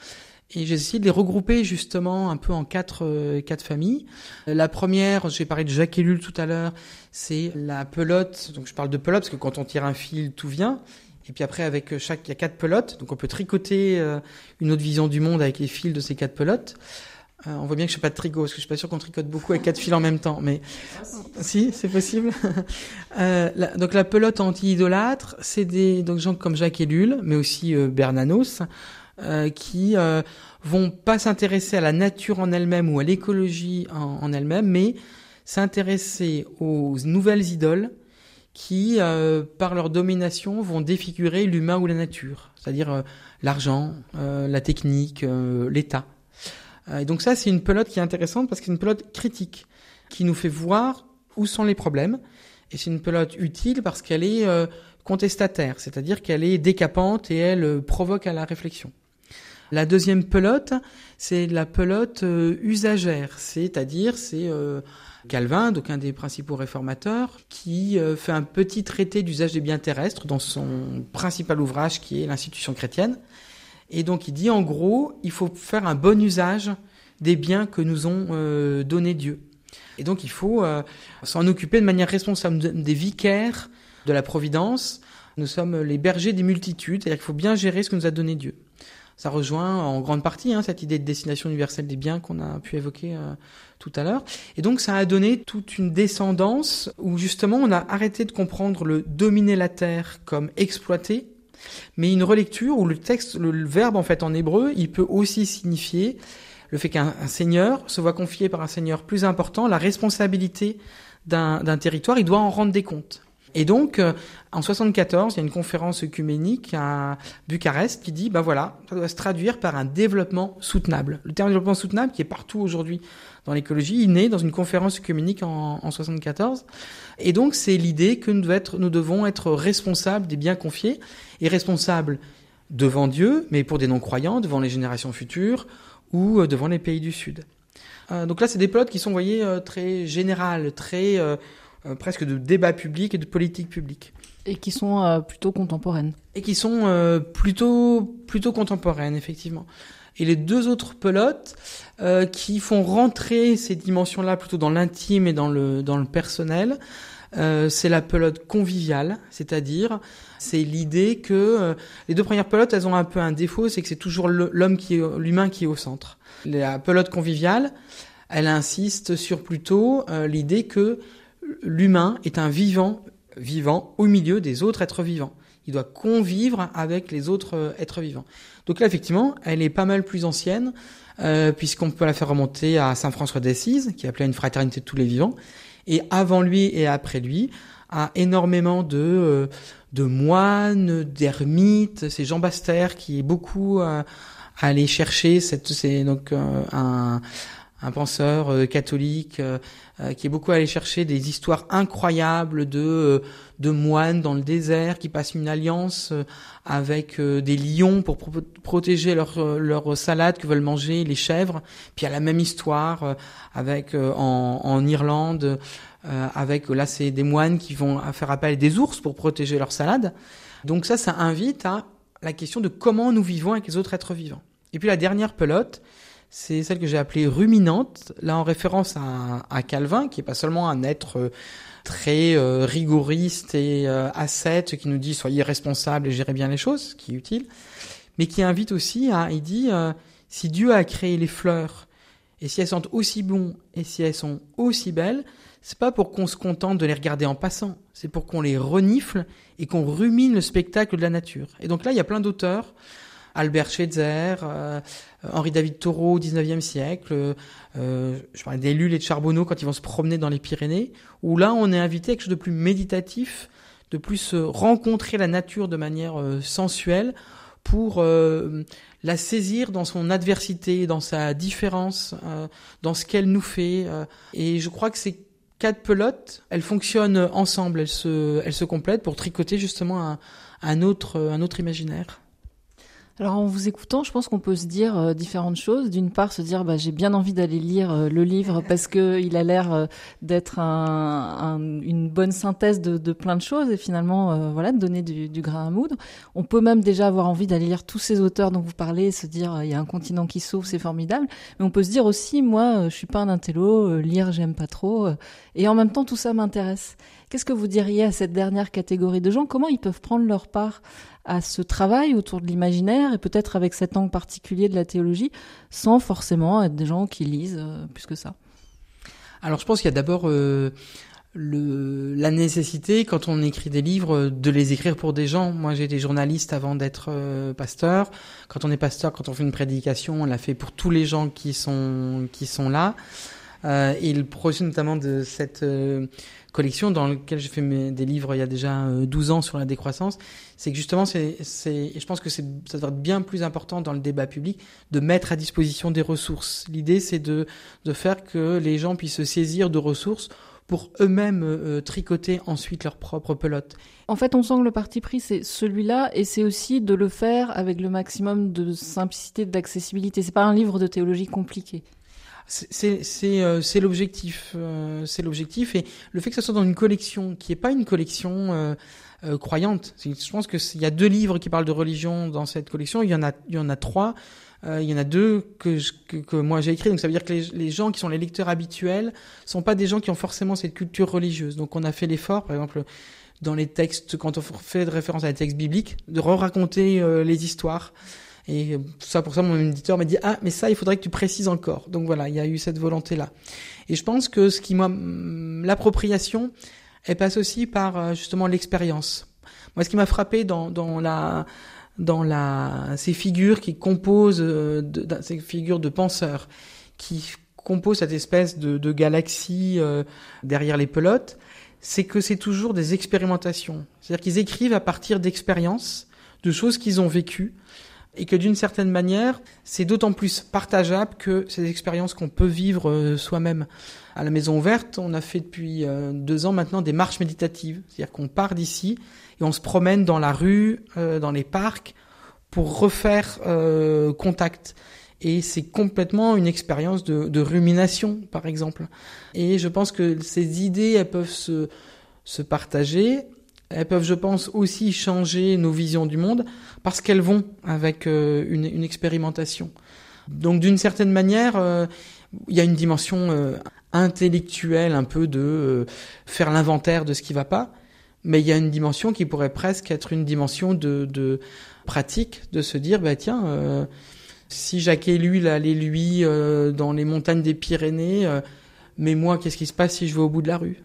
Et j'ai essayé de les regrouper justement un peu en quatre, euh, quatre familles. La première, j'ai parlé de Jacques Ellul tout à l'heure, c'est la pelote. Donc je parle de pelote parce que quand on tire un fil, tout vient. Et puis après, avec chaque, il y a quatre pelotes. Donc on peut tricoter euh, une autre vision du monde avec les fils de ces quatre pelotes. Euh, on voit bien que je fais pas de tricot, parce que je suis pas sûr qu'on tricote beaucoup avec quatre fils en même temps, mais si, c'est possible. euh, donc la pelote anti-idolâtre, c'est des gens comme Jacques Ellul, mais aussi euh, Bernanos, euh, qui vont pas s'intéresser à la nature en elle-même ou à l'écologie en elle-même, mais s'intéresser aux nouvelles idoles qui, par leur domination, vont défigurer l'humain ou la nature, c'est-à-dire l'argent, la technique, l'État. Euh, et donc ça, c'est une pelote qui est intéressante parce que c'est une pelote critique qui nous fait voir où sont les problèmes. Et c'est une pelote utile parce qu'elle est euh, contestataire, c'est-à-dire qu'elle est décapante et elle euh, provoque à la réflexion. La deuxième pelote, c'est la pelote usagère, c'est-à-dire c'est Calvin, donc un des principaux réformateurs, qui fait un petit traité d'usage des biens terrestres dans son principal ouvrage qui est l'institution chrétienne. Et donc il dit en gros, il faut faire un bon usage des biens que nous ont euh, donnés Dieu. Et donc il faut euh, s'en occuper de manière responsable des vicaires de la providence. Nous sommes les bergers des multitudes, c'est-à-dire qu'il faut bien gérer ce que nous a donné Dieu. Ça rejoint en grande partie hein, cette idée de destination universelle des biens qu'on a pu évoquer euh, tout à l'heure. Et donc ça a donné toute une descendance où justement on a arrêté de comprendre le dominer la terre comme exploiter mais une relecture où le texte, le verbe en fait en hébreu, il peut aussi signifier le fait qu'un seigneur se voit confier par un seigneur plus important la responsabilité d'un territoire, il doit en rendre des comptes. Et donc, euh, en 74, il y a une conférence œcuménique à Bucarest qui dit, ben voilà, ça doit se traduire par un développement soutenable. Le terme développement soutenable, qui est partout aujourd'hui dans l'écologie, il naît dans une conférence œcuménique en, en 74. Et donc, c'est l'idée que nous, devons être responsables des biens confiés et responsables devant Dieu, mais pour des non-croyants, devant les générations futures ou euh, devant les pays du Sud. Euh, donc là, c'est des plots qui sont, vous voyez, euh, très générales, très presque de débat public et de politique publique. Et qui sont plutôt contemporaines. Et qui sont plutôt plutôt contemporaines, effectivement. Et les deux autres pelotes qui font rentrer ces dimensions-là plutôt dans l'intime et dans le dans le personnel, c'est la pelote conviviale, c'est-à-dire c'est l'idée que euh, les deux premières pelotes, elles ont un peu un défaut, c'est que c'est toujours l'homme qui est l'humain qui est au centre. La pelote conviviale, elle insiste sur plutôt euh, l'idée que l'humain est un vivant vivant au milieu des autres êtres vivants. Il doit convivre avec les autres euh, êtres vivants. Donc là, effectivement, elle est pas mal plus ancienne, puisqu'on peut la faire remonter à Saint François d'Assise, qui appelait une fraternité de tous les vivants. Et avant lui et après lui, a énormément de de moines, d'ermites. C'est Jean Baster qui est beaucoup euh, allé chercher cette, c'est donc euh, un, un penseur euh, catholique euh, qui est beaucoup allé chercher des histoires incroyables de de moines dans le désert qui passent une alliance avec des lions pour protéger leur leur salade que veulent manger les chèvres. Puis il y a la même histoire avec en, en Irlande euh, avec là c'est des moines qui vont faire appel à des ours pour protéger leur salade. Donc ça, ça invite à la question de comment nous vivons avec les autres êtres vivants. Et puis la dernière pelote, c'est celle que j'ai appelée ruminante, là en référence à, Calvin, qui est pas seulement un être euh, très euh, rigoriste et euh, ascète qui nous dit soyez responsables et gérez bien les choses, ce qui est utile, mais qui invite aussi à, il dit, si Dieu a créé les fleurs, et si elles sont aussi bonnes et si elles sont aussi belles, c'est pas pour qu'on se contente de les regarder en passant, c'est pour qu'on les renifle et qu'on rumine le spectacle de la nature. Et donc là, il y a plein d'auteurs, Albert Schweitzer, euh, Henri David Thoreau au XIXe siècle, euh, je parlais des Lules et de Charbonneau quand ils vont se promener dans les Pyrénées, où là, on est invité à quelque chose de plus méditatif, de plus rencontrer la nature de manière euh, sensuelle pour euh, la saisir dans son adversité, dans sa différence, dans ce qu'elle nous fait. et je crois que c'est quatre pelotes, elles fonctionnent ensemble, elles se, elles se complètent pour tricoter justement un, un autre, un autre imaginaire. Alors en vous écoutant, je pense qu'on peut se dire euh, différentes choses. D'une part, se dire bah, j'ai bien envie d'aller lire euh, le livre parce que il a l'air euh, d'être un, une bonne synthèse de, de, plein de choses et finalement voilà de donner du, du, grain à moudre. On peut même déjà avoir envie d'aller lire tous ces auteurs dont vous parlez, se dire il y a un continent qui s'ouvre, c'est formidable. Mais on peut se dire aussi moi je suis pas un intello, lire j'aime pas trop et en même temps tout ça m'intéresse. Qu'est-ce que vous diriez à cette dernière catégorie de gens? Comment ils peuvent prendre leur part à ce travail autour de l'imaginaire et peut-être avec cet angle particulier de la théologie, sans forcément être des gens qui lisent euh, plus que ça? Alors je pense qu'il y a d'abord euh, la nécessité, quand on écrit des livres, de les écrire pour des gens. Moi j'ai été journaliste avant d'être euh, pasteur. Quand on est pasteur, quand on fait une prédication, on la fait pour tous les gens qui sont, qui sont là. Et le projet notamment de cette collection dans lequel j'ai fait des livres il y a déjà 12 ans sur la décroissance, c'est que justement, c'est, c'est, je pense que ça doit être bien plus important dans le débat public de mettre à disposition des ressources. L'idée, c'est de, de faire que les gens puissent se saisir de ressources pour eux-mêmes euh, tricoter ensuite leur propre pelote. En fait, on sent que le parti pris, c'est celui-là, et c'est aussi de le faire avec le maximum de simplicité, d'accessibilité. C'est pas un livre de théologie compliqué. Euh, c'est l'objectif, euh, c'est l'objectif, et le fait que ça soit dans une collection qui est pas une collection euh, croyante. Je pense que il y a deux livres qui parlent de religion dans cette collection. Il y en a, il y en a trois. Euh, il y en a deux que, que, moi j'ai écrit. Donc ça veut dire que les, gens qui sont les lecteurs habituels sont pas des gens qui ont forcément cette culture religieuse. Donc on a fait l'effort, par exemple dans les textes, quand on fait de référence à des textes bibliques, de re-raconter euh, les histoires. Et ça, pour ça, mon éditeur m'a dit ah mais ça, il faudrait que tu précises encore. Donc voilà, il y a eu cette volonté là. Et je pense que ce qui moi, l'appropriation, elle passe aussi par euh, justement l'expérience. Moi, ce qui m'a frappé dans, dans la dans la, ces figures qui composent, euh, de, ces figures de penseurs, qui composent cette espèce de, de galaxie euh, derrière les pelotes, c'est que c'est toujours des expérimentations. C'est-à-dire qu'ils écrivent à partir d'expériences, de choses qu'ils ont vécues, et que d'une certaine manière, c'est d'autant plus partageable que ces expériences qu'on peut vivre euh, soi-même. À la Maison Ouverte, on a fait depuis euh, deux ans maintenant des marches méditatives, c'est-à-dire qu'on part d'ici et on se promène dans la rue, euh, dans les parcs, pour refaire contact. Et c'est complètement une expérience de, de, rumination, par exemple. Et je pense que ces idées, elles peuvent se, se partager elles peuvent, je pense, aussi changer nos visions du monde parce qu'elles vont avec euh, une, une, expérimentation. Donc, d'une certaine manière, euh, il y a une dimension euh, intellectuelle un peu de faire l'inventaire de ce qui va pas, mais il y a une dimension qui pourrait presque être une dimension de, de pratique, de se dire, bah tiens, si Jacques et lui, allait lui dans les montagnes des Pyrénées, mais moi, qu'est-ce qui se passe si je vais au bout de la rue?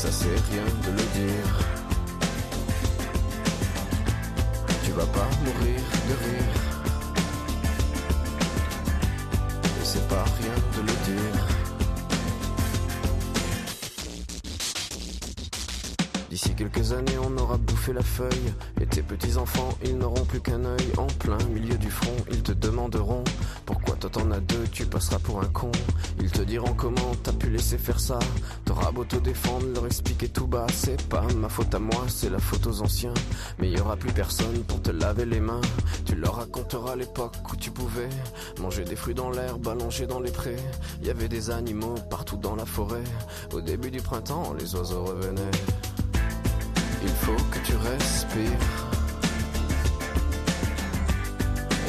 Ça c'est rien de le dire. Tu vas pas mourir de rire. Et c'est pas rien de le dire. D'ici quelques années, on aura bouffé la feuille. Et tes petits-enfants, ils n'auront plus qu'un œil. En plein milieu du front, ils te demanderont Pourquoi toi t'en as deux, tu passeras pour un con. Ils te diront comment t'as pu laisser faire ça. T'auras beau te défendre, leur expliquer tout bas. C'est pas ma faute à moi, c'est la faute aux anciens. Mais y aura plus personne pour te laver les mains. Tu leur raconteras l'époque où tu pouvais manger des fruits dans l'herbe, allonger dans les prés. Y avait des animaux partout dans la forêt. Au début du printemps, les oiseaux revenaient il faut que tu respires.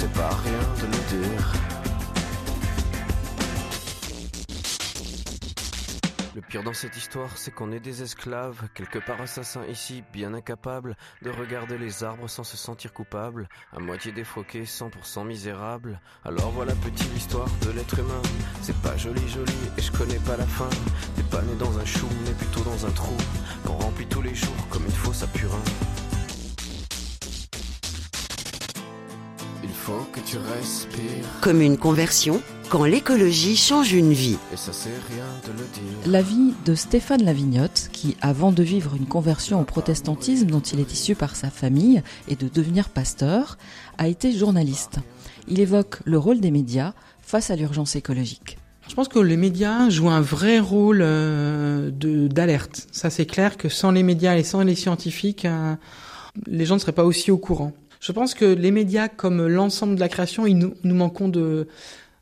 C'est pas rien de le dire. Le pire dans cette histoire, c'est qu'on est des esclaves, quelque part assassins ici, bien incapables de regarder les arbres sans se sentir coupables, à moitié défroqués, 100% misérables. Alors voilà petite histoire de l'être humain, c'est pas joli joli et je connais pas la fin. T'es pas né dans un chou, mais plutôt dans un trou, qu'on remplit tous les jours comme une fosse à purin. Faut que tu respires. Comme une conversion quand l'écologie change une vie. Et ça rien de le dire. La vie de Stéphane Lavignotte, qui, avant de vivre une conversion au protestantisme dont il est issu par sa famille et de devenir pasteur, a été journaliste. Il évoque le rôle des médias face à l'urgence écologique. Je pense que les médias jouent un vrai rôle euh, d'alerte. Ça, c'est clair que sans les médias et sans les scientifiques, euh, les gens ne seraient pas aussi au courant. Je pense que les médias, comme l'ensemble de la création, ils nous, nous manquons de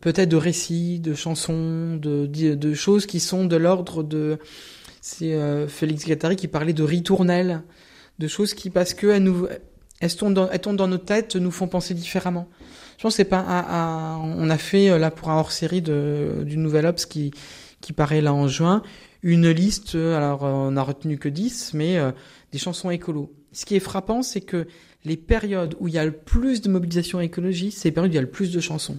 peut-être de récits, de chansons, de, de, choses qui sont de l'ordre de... C'est euh, Félix Guattari qui parlait de ritournelles, de choses qui, parce que elles, nous, elles, tombent dans, elles dans nos têtes, nous font penser différemment. Je pense que c'est pas... On a fait, euh, là, pour un hors-série du Nouvel Obs qui, qui paraît là en juin, une liste, alors on n'a retenu que 10, mais euh, des chansons écolo. Ce qui est frappant, c'est que les périodes où il y a le plus de mobilisation écologie, c'est les périodes où il y a le plus de chansons.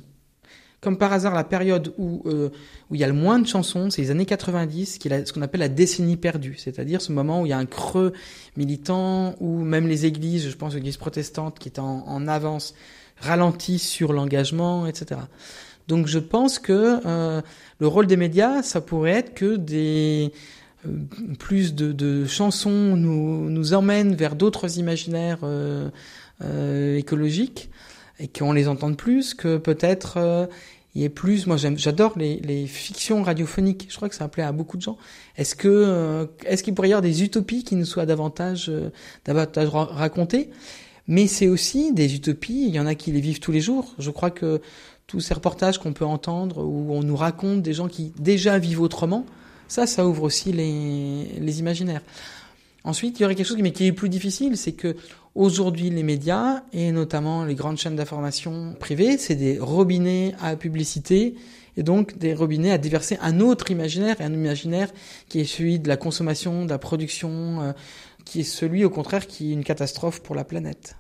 Comme par hasard, la période où, euh, où il y a le moins de chansons, c'est les années 90, qui est ce qu'on appelle la décennie perdue, c'est-à-dire ce moment où il y a un creux militant, où même les églises, je pense aux églises protestantes qui étaient en, avance, ralentissent sur l'engagement, etc. Donc je pense que euh, le rôle des médias, ça pourrait être que des plus de, chansons nous, emmènent vers d'autres imaginaires euh, euh écologiques et qu'on les entende plus, que peut-être euh, il y ait plus. Moi, j'adore les, fictions radiophoniques. Je crois que ça plaît à beaucoup de gens. Est-ce que est-ce qu'il pourrait y avoir des utopies qui nous soient davantage racontées? Mais c'est aussi des utopies. Il y en a qui les vivent tous les jours. Je crois que tous ces reportages qu'on peut entendre où on nous raconte des gens qui déjà vivent autrement, ça, ça ouvre aussi les, les imaginaires. Ensuite, il y aurait quelque chose mais qui est plus difficile, c'est que aujourd'hui les médias et notamment les grandes chaînes d'information privées, c'est des robinets à publicité et donc des robinets à déverser un autre imaginaire, un imaginaire qui est celui de la consommation, de la production, euh, qui est celui au contraire qui est une catastrophe pour la planète.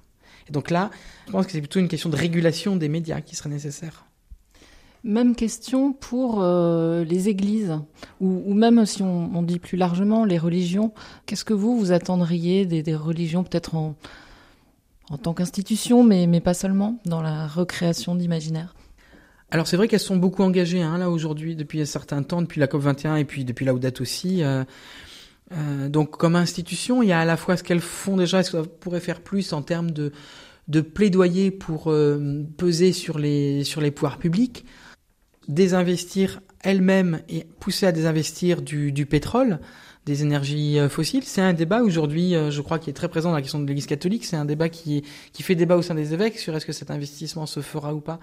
Et donc là, je pense que c'est plutôt une question de régulation des médias qui serait nécessaire. Même question pour euh, les églises, ou, même si on, dit plus largement les religions. Qu'est-ce que vous, vous attendriez des, religions, peut-être en, en tant qu'institution, mais, mais pas seulement, dans la recréation d'imaginaire? Alors c'est vrai qu'elles sont beaucoup engagées hein, là aujourd'hui depuis un certain temps, depuis la COP 21 et puis depuis la date aussi. Euh, euh, donc comme institution, il y a à la fois ce qu'elles font déjà, ce qu'elles pourraient faire plus en termes de, de plaidoyer pour peser sur les, sur les pouvoirs publics, désinvestir elles-mêmes et pousser à désinvestir du, du pétrole, des énergies euh, fossiles. C'est un débat aujourd'hui, euh, je crois, qui est très présent dans la question de l'Église catholique. C'est un débat qui, qui fait débat au sein des évêques sur est-ce que cet investissement se fera ou pas.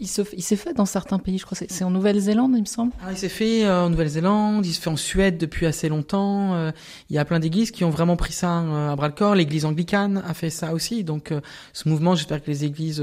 Il s'est fait dans certains pays, je crois. C'est en Nouvelle-Zélande, il me semble. Ah, il s'est fait euh, en Nouvelle-Zélande, il se fait en Suède depuis assez longtemps. Il y a plein d'églises qui ont vraiment pris ça à bras le corps. L'Église anglicane a fait ça aussi. Donc, ce mouvement, j'espère que les églises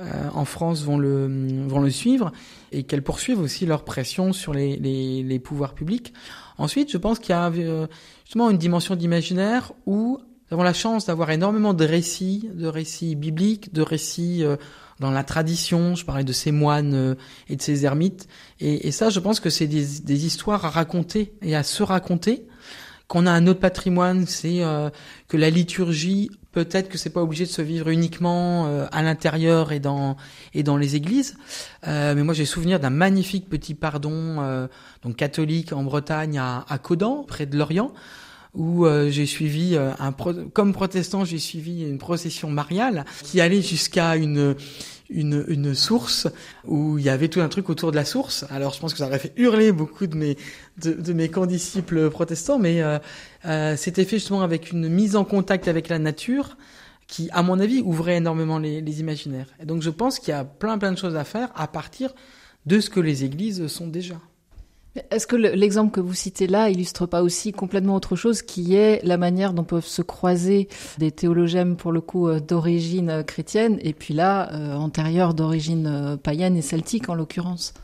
en France vont le, vont le suivre et qu'elles poursuivent aussi leur pression sur les, les, les pouvoirs publics. Ensuite, je pense qu'il y a euh, justement une dimension d'imaginaire où nous avons la chance d'avoir énormément de récits, de récits bibliques, de récits euh, dans la tradition. Je parlais de ces moines euh, et de ces ermites. Et, et ça, je pense que c'est des, des, histoires à raconter et à se raconter. Qu'on a un autre patrimoine, c'est que la liturgie, peut-être que c'est pas obligé de se vivre uniquement à l'intérieur et dans et dans les églises. mais moi, j'ai souvenir d'un magnifique petit pardon donc catholique en Bretagne à, à Codan, près de Lorient, où euh, j'ai suivi euh, un comme protestant, j'ai suivi une procession mariale qui allait jusqu'à une une, une source où il y avait tout un truc autour de la source. Alors je pense que ça aurait fait hurler beaucoup de mes de, de mes condisciples protestants, mais euh, euh, c'était fait justement avec une mise en contact avec la nature qui, à mon avis, ouvrait énormément les, les imaginaires. Et donc je pense qu'il y a plein plein de choses à faire à partir de ce que les églises sont déjà. Est-ce que l'exemple que vous citez là illustre pas aussi complètement autre chose qui est la manière dont peuvent se croiser des théologèmes pour le coup euh, d'origine euh, chrétienne et puis là euh, antérieure d'origine euh, païenne et celtique en l'occurrence?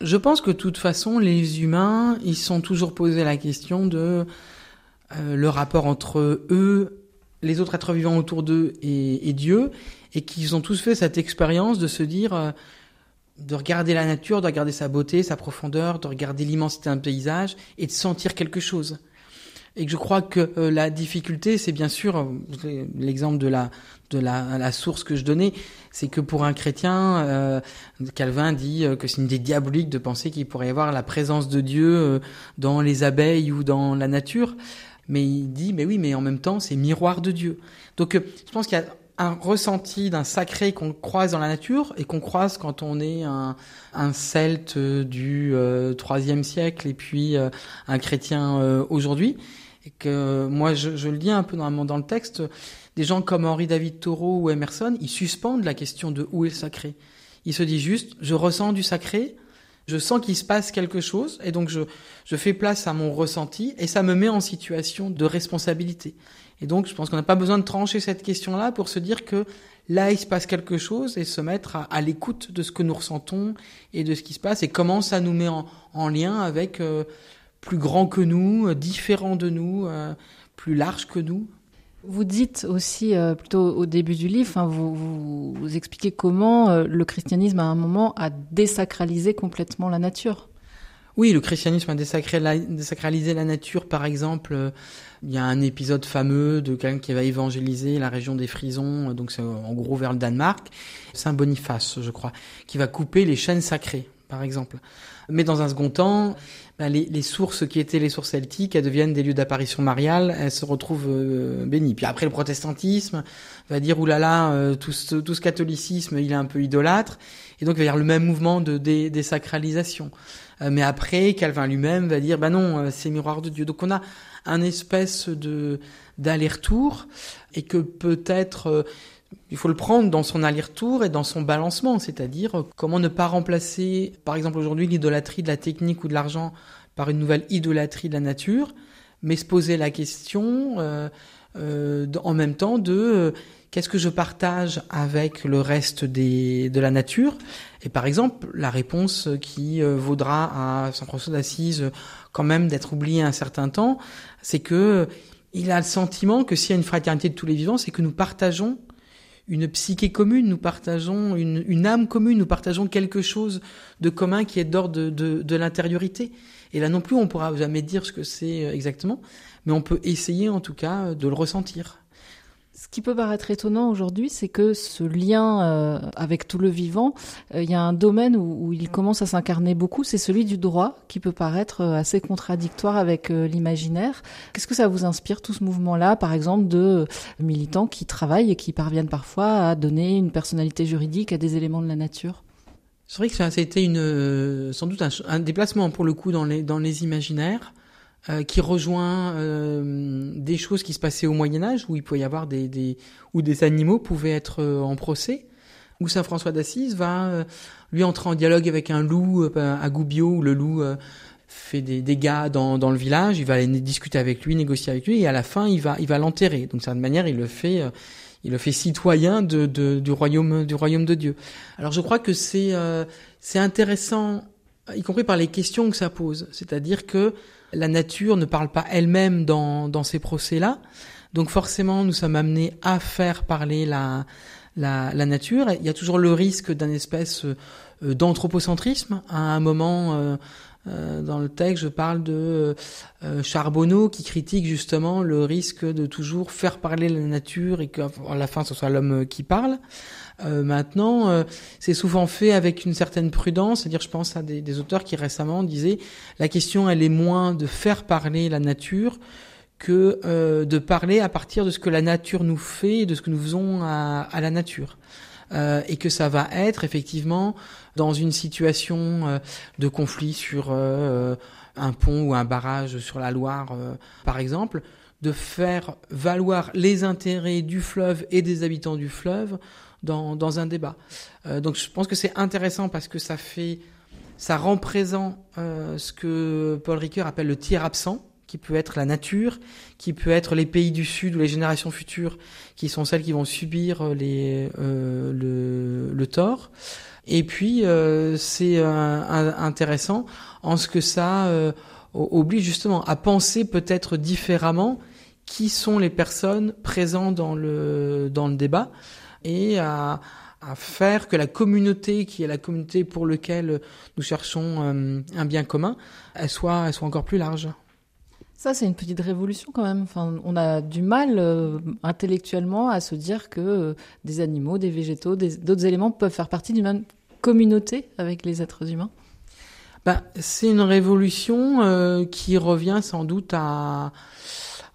Je pense que de toute façon les humains ils sont toujours posés la question de le rapport entre eux, les autres êtres vivants autour d'eux et, Dieu et qu'ils ont tous fait cette expérience de se dire de regarder la nature, de regarder sa beauté, sa profondeur, de regarder l'immensité d'un paysage et de sentir quelque chose. Et je crois que euh, la difficulté, c'est bien sûr euh, l'exemple de la de la, la, source que je donnais, c'est que pour un chrétien, euh, Calvin dit euh, que c'est une idée diabolique de penser qu'il pourrait y avoir la présence de Dieu dans les abeilles ou dans la nature. Mais il dit, mais oui, mais en même temps, c'est miroir de Dieu. Donc, je pense qu'il y a un ressenti d'un sacré qu'on croise dans la nature et qu'on croise quand on est un, un celte du euh, troisième siècle et puis euh, un chrétien euh, aujourd'hui. Et que moi, je, je, le dis un peu dans, dans le texte, des gens comme Henri David Thoreau ou Emerson, ils suspendent la question de où est le sacré. Ils se disent juste, je ressens du sacré, je sens qu'il se passe quelque chose, et donc je, je fais place à mon ressenti, et ça me met en situation de responsabilité. Et donc, je pense qu'on n'a pas besoin de trancher cette question-là pour se dire que là, il se passe quelque chose et se mettre à, l'écoute de ce que nous ressentons et de ce qui se passe et comment ça nous met en, en lien avec euh, plus grand que nous, euh, différent de nous, euh, plus large que nous. Vous dites aussi, plutôt au début du livre, vous, expliquez comment le christianisme, à un moment, a désacralisé complètement la nature. Oui, le christianisme a désacralisé la nature, par exemple. Il y a un épisode fameux de quelqu'un qui va évangéliser la région des Frisons, donc c'est en gros vers le Danemark, Saint Boniface, je crois, qui va couper les chaînes sacrées, par exemple. Mais dans un second temps, ben, les, sources qui étaient les sources celtiques, elles deviennent des lieux d'apparition mariale, elles se retrouvent euh, bénies. Puis après, le protestantisme va dire, oulala, euh, tout, ce, tout ce catholicisme, il est un peu idolâtre. Et donc, il va y avoir le même mouvement de désacralisation. Euh, mais après, Calvin lui-même va dire, bah non, euh, c'est miroir de Dieu. Donc on a un espèce de d'aller-retour et que peut-être euh, il faut le prendre dans son aller-retour et dans son balancement, c'est-à-dire comment ne pas remplacer, par exemple aujourd'hui, l'idolâtrie de la technique ou de l'argent par une nouvelle idolâtrie de la nature, mais se poser la question euh, euh, en même temps de Qu'est-ce que je partage avec le reste de la nature? Et par exemple, la réponse qui euh, vaudra à Saint François d'Assise quand même d'être oublié un certain temps, c'est que il a le sentiment que s'il y a une fraternité de tous les vivants, c'est que nous partageons une psyché commune, nous partageons une, âme commune, nous partageons quelque chose de commun qui est d'ordre de, l'intériorité. Et là non plus, on pourra jamais dire ce que c'est exactement, mais on peut essayer en tout cas de le ressentir. Ce qui peut paraître étonnant aujourd'hui, c'est que ce lien euh, avec tout le vivant, euh, il y a un domaine où, où il commence à s'incarner beaucoup, c'est celui du droit, qui peut paraître euh, assez contradictoire avec euh, l'imaginaire. Qu'est-ce que ça vous inspire, tout ce mouvement-là, par exemple, de militants qui travaillent et qui parviennent parfois à donner une personnalité juridique à des éléments de la nature? C'est vrai que ça a été une, sans doute un, un, déplacement pour le coup dans les, dans les imaginaires. Euh, qui rejoint euh, des choses qui se passaient au Moyen Âge où il pouvait y avoir des, des où des animaux pouvaient être euh, en procès où Saint François d'Assise va euh, lui entrer en dialogue avec un loup à Gubbio où le loup fait des dégâts dans, dans le village il va aller discuter avec lui négocier avec lui et à la fin il va il va l'enterrer. Donc cette manière il le fait il le fait citoyen de, de, du royaume du royaume de Dieu. Alors je crois que c'est c'est intéressant y compris par les questions que ça pose. C'est-à-dire que la nature ne parle pas elle-même dans, dans ces procès-là. Donc forcément, nous sommes amenés à faire parler la, la, la nature. Il y a toujours le risque d'un espèce euh, d'anthropocentrisme. À un moment, euh, euh, dans le texte, je parle de Charbonneau qui critique justement le risque de toujours faire parler la nature et qu'à la fin ce soit l'homme qui parle. Euh, maintenant, euh, c'est souvent fait avec une certaine prudence, c'est-à-dire je pense à des, auteurs qui récemment disaient la question elle est moins de faire parler la nature que euh, de parler à partir de ce que la nature nous fait et de ce que nous faisons à, à la nature. Euh, et que ça va être effectivement dans une situation euh, de conflit sur euh, un pont ou un barrage sur la Loire, par exemple, de faire valoir les intérêts du fleuve et des habitants du fleuve dans, un débat. Euh, donc je pense que c'est intéressant parce que ça fait, ça rend présent euh, ce que Paul Ricoeur appelle le tiers absent, qui peut être la nature, qui peut être les pays du Sud ou les générations futures, qui sont celles qui vont subir euh, le, le tort. Et puis c'est intéressant en ce que ça oblige justement à penser peut-être différemment qui sont les personnes présentes dans le dans le débat et à, à, faire que la communauté, qui est la communauté pour laquelle nous cherchons euh, un bien commun, elle soit, elle soit encore plus large. Ça, c'est une petite révolution quand même. Enfin, on a du mal euh, intellectuellement à se dire que euh, des animaux, des végétaux, d'autres éléments peuvent faire partie d'une même communauté avec les êtres humains. Ben, c'est une révolution euh, qui revient sans doute à,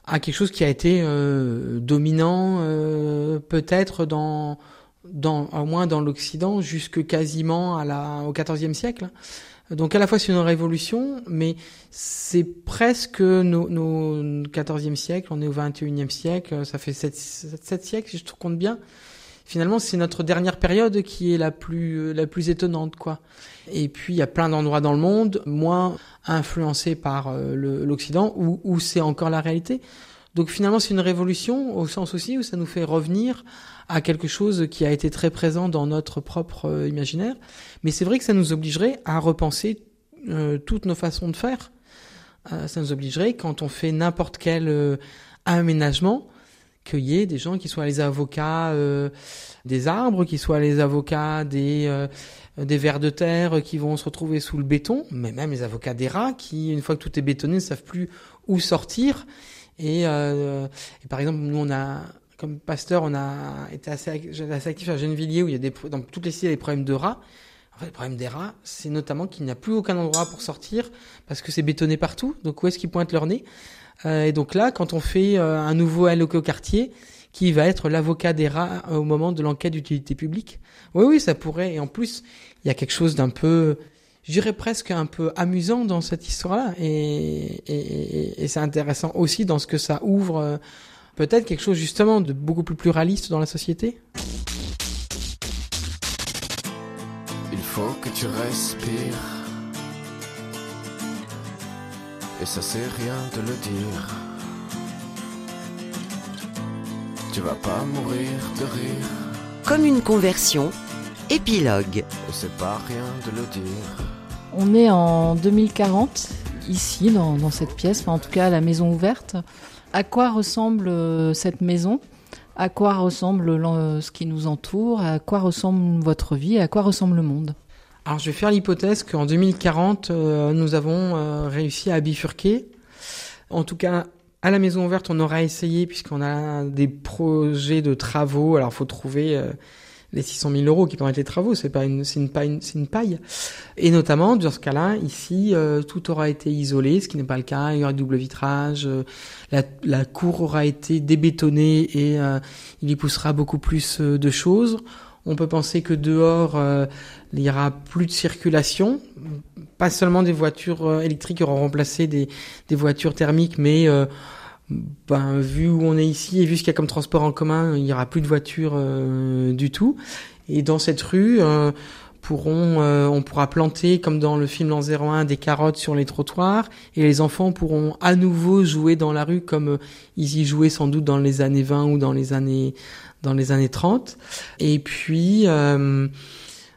à quelque chose qui a été euh, dominant euh, peut-être dans, dans, au moins dans l'Occident jusque quasiment à la, au XIVe siècle. Donc à la fois c'est une révolution, mais c'est presque nos, nos 14e siècle, on est au 21e siècle, ça fait 7, 7, 7 siècles si je te compte bien. Finalement, c'est notre dernière période qui est la plus la plus étonnante quoi. Et puis il y a plein d'endroits dans le monde moins influencés par euh, l'Occident où, c'est encore la réalité. Donc finalement, c'est une révolution au sens aussi où ça nous fait revenir à quelque chose qui a été très présent dans notre propre euh, imaginaire. Mais c'est vrai que ça nous obligerait à repenser euh, toutes nos façons de faire. Euh, ça nous obligerait, quand on fait n'importe quel euh, aménagement, qu'il y ait des gens qui soient les avocats euh, des arbres, qui soient les avocats des, des vers de terre qui vont se retrouver sous le béton, mais même les avocats des rats qui, une fois que tout est bétonné, ne savent plus où sortir. Et, euh, par exemple, nous, on a, comme pasteur, on a été assez, actif à Gennevilliers où il y a des, dans toutes les cités, des problèmes de rats. En fait, le problème des rats, c'est notamment qu'il n'y a plus aucun endroit pour sortir parce que c'est bétonné partout. Donc, où est-ce qu'ils pointent leur nez? euh, Et donc là, quand on fait euh, un nouveau LOC au quartier, qui va être l'avocat des rats au moment de l'enquête d'utilité publique. Oui, oui, ça pourrait. Et en plus, il y a quelque chose d'un peu, je dirais presque un peu amusant dans cette histoire-là. Et, et, c'est intéressant aussi dans ce que ça ouvre euh, peut-être quelque chose justement de beaucoup plus pluraliste dans la société. Il faut que tu respires. Et ça c'est rien de le dire. Tu vas pas mourir de rire. Comme une conversion, épilogue. Et c'est pas rien de le dire. On est en 2040, ici, dans, dans cette pièce, enfin, en tout cas à la maison ouverte. À quoi ressemble euh, cette maison? À quoi ressemble ce qui nous entoure? À quoi ressemble votre vie? À quoi ressemble le monde? Alors je vais faire l'hypothèse qu'en 2040, euh, nous avons euh, réussi à bifurquer. En tout cas, à la maison ouverte, on aura essayé, puisqu'on a des projets de travaux. Alors, faut trouver euh, les 600 000 euros qui permettent les travaux. C'est pas une, c'est une paille. Et notamment, dans ce cas-là, ici, euh, tout aura été isolé, ce qui n'est pas le cas. Il y aura double vitrage. euh, la, la cour aura été débétonnée et euh, il y poussera beaucoup plus de choses. On peut penser que dehors, euh, il y aura plus de circulation, pas seulement des voitures euh, électriques auront remplacé des, voitures thermiques, mais euh, ben, vu où on est ici et vu ce qu'il y a comme transport en commun, il y aura plus de voitures du tout. Et dans cette rue, on pourra planter, comme dans le film L'an 01, des carottes sur les trottoirs, et les enfants pourront à nouveau jouer dans la rue comme ils y jouaient sans doute dans les années 20 ou dans les années dans les années 30. Et puis, euh,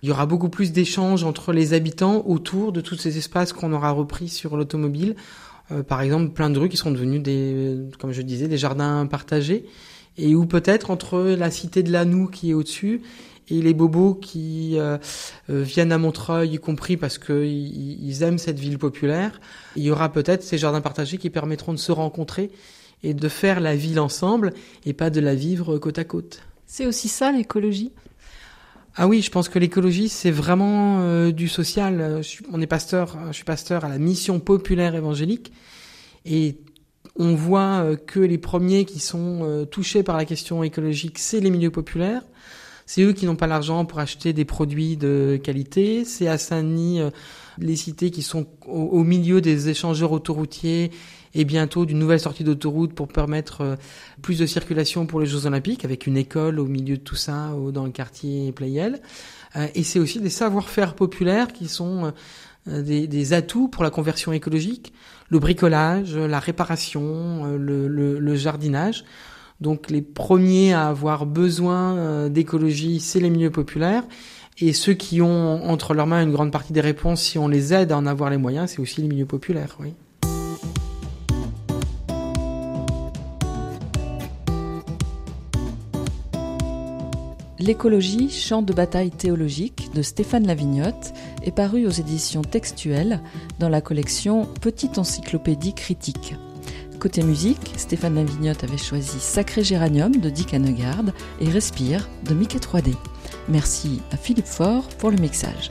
il y aura beaucoup plus d'échanges entre les habitants autour de tous ces espaces qu'on aura repris sur l'automobile. Euh, par exemple, plein de rues qui seront devenues des, comme je disais, des jardins partagés. Et où peut-être entre la cité de Lanou qui est au-dessus et les bobos qui euh, euh, viennent à Montreuil, y compris parce qu'ils ils aiment cette ville populaire, il y aura peut-être ces jardins partagés qui permettront de se rencontrer et de faire la ville ensemble et pas de la vivre côte à côte. C'est aussi ça l'écologie? Ah oui, je pense que l'écologie c'est vraiment euh, du social. Euh, Je suis, on est pasteur, euh, je suis pasteur à la mission populaire évangélique et on voit que les premiers qui sont touchés par la question écologique, c'est les milieux populaires. C'est eux qui n'ont pas l'argent pour acheter des produits de qualité. C'est à Saint-Denis euh, les cités qui sont au, milieu des échangeurs autoroutiers et bientôt d'une nouvelle sortie d'autoroute pour permettre euh, plus de circulation pour les Jeux Olympiques, avec une école au milieu de tout ça, dans le quartier Playel. Euh, et c'est aussi des savoir-faire populaires qui sont des, atouts pour la conversion écologique, le bricolage, la réparation, le jardinage. Donc les premiers à avoir besoin euh, d'écologie, c'est les milieux populaires. Et ceux qui ont entre leurs mains une grande partie des réponses, si on les aide à en avoir les moyens, c'est aussi les milieux populaires. Oui. L'écologie, champ de bataille théologique de Stéphane Lavignotte est paru aux éditions textuelles dans la collection Petite encyclopédie critique. Côté musique, Stéphane Lavignotte avait choisi Sacré Géranium de Dick Hanegard et Respire de Mickey 3D. Merci à Philippe Faure pour le mixage.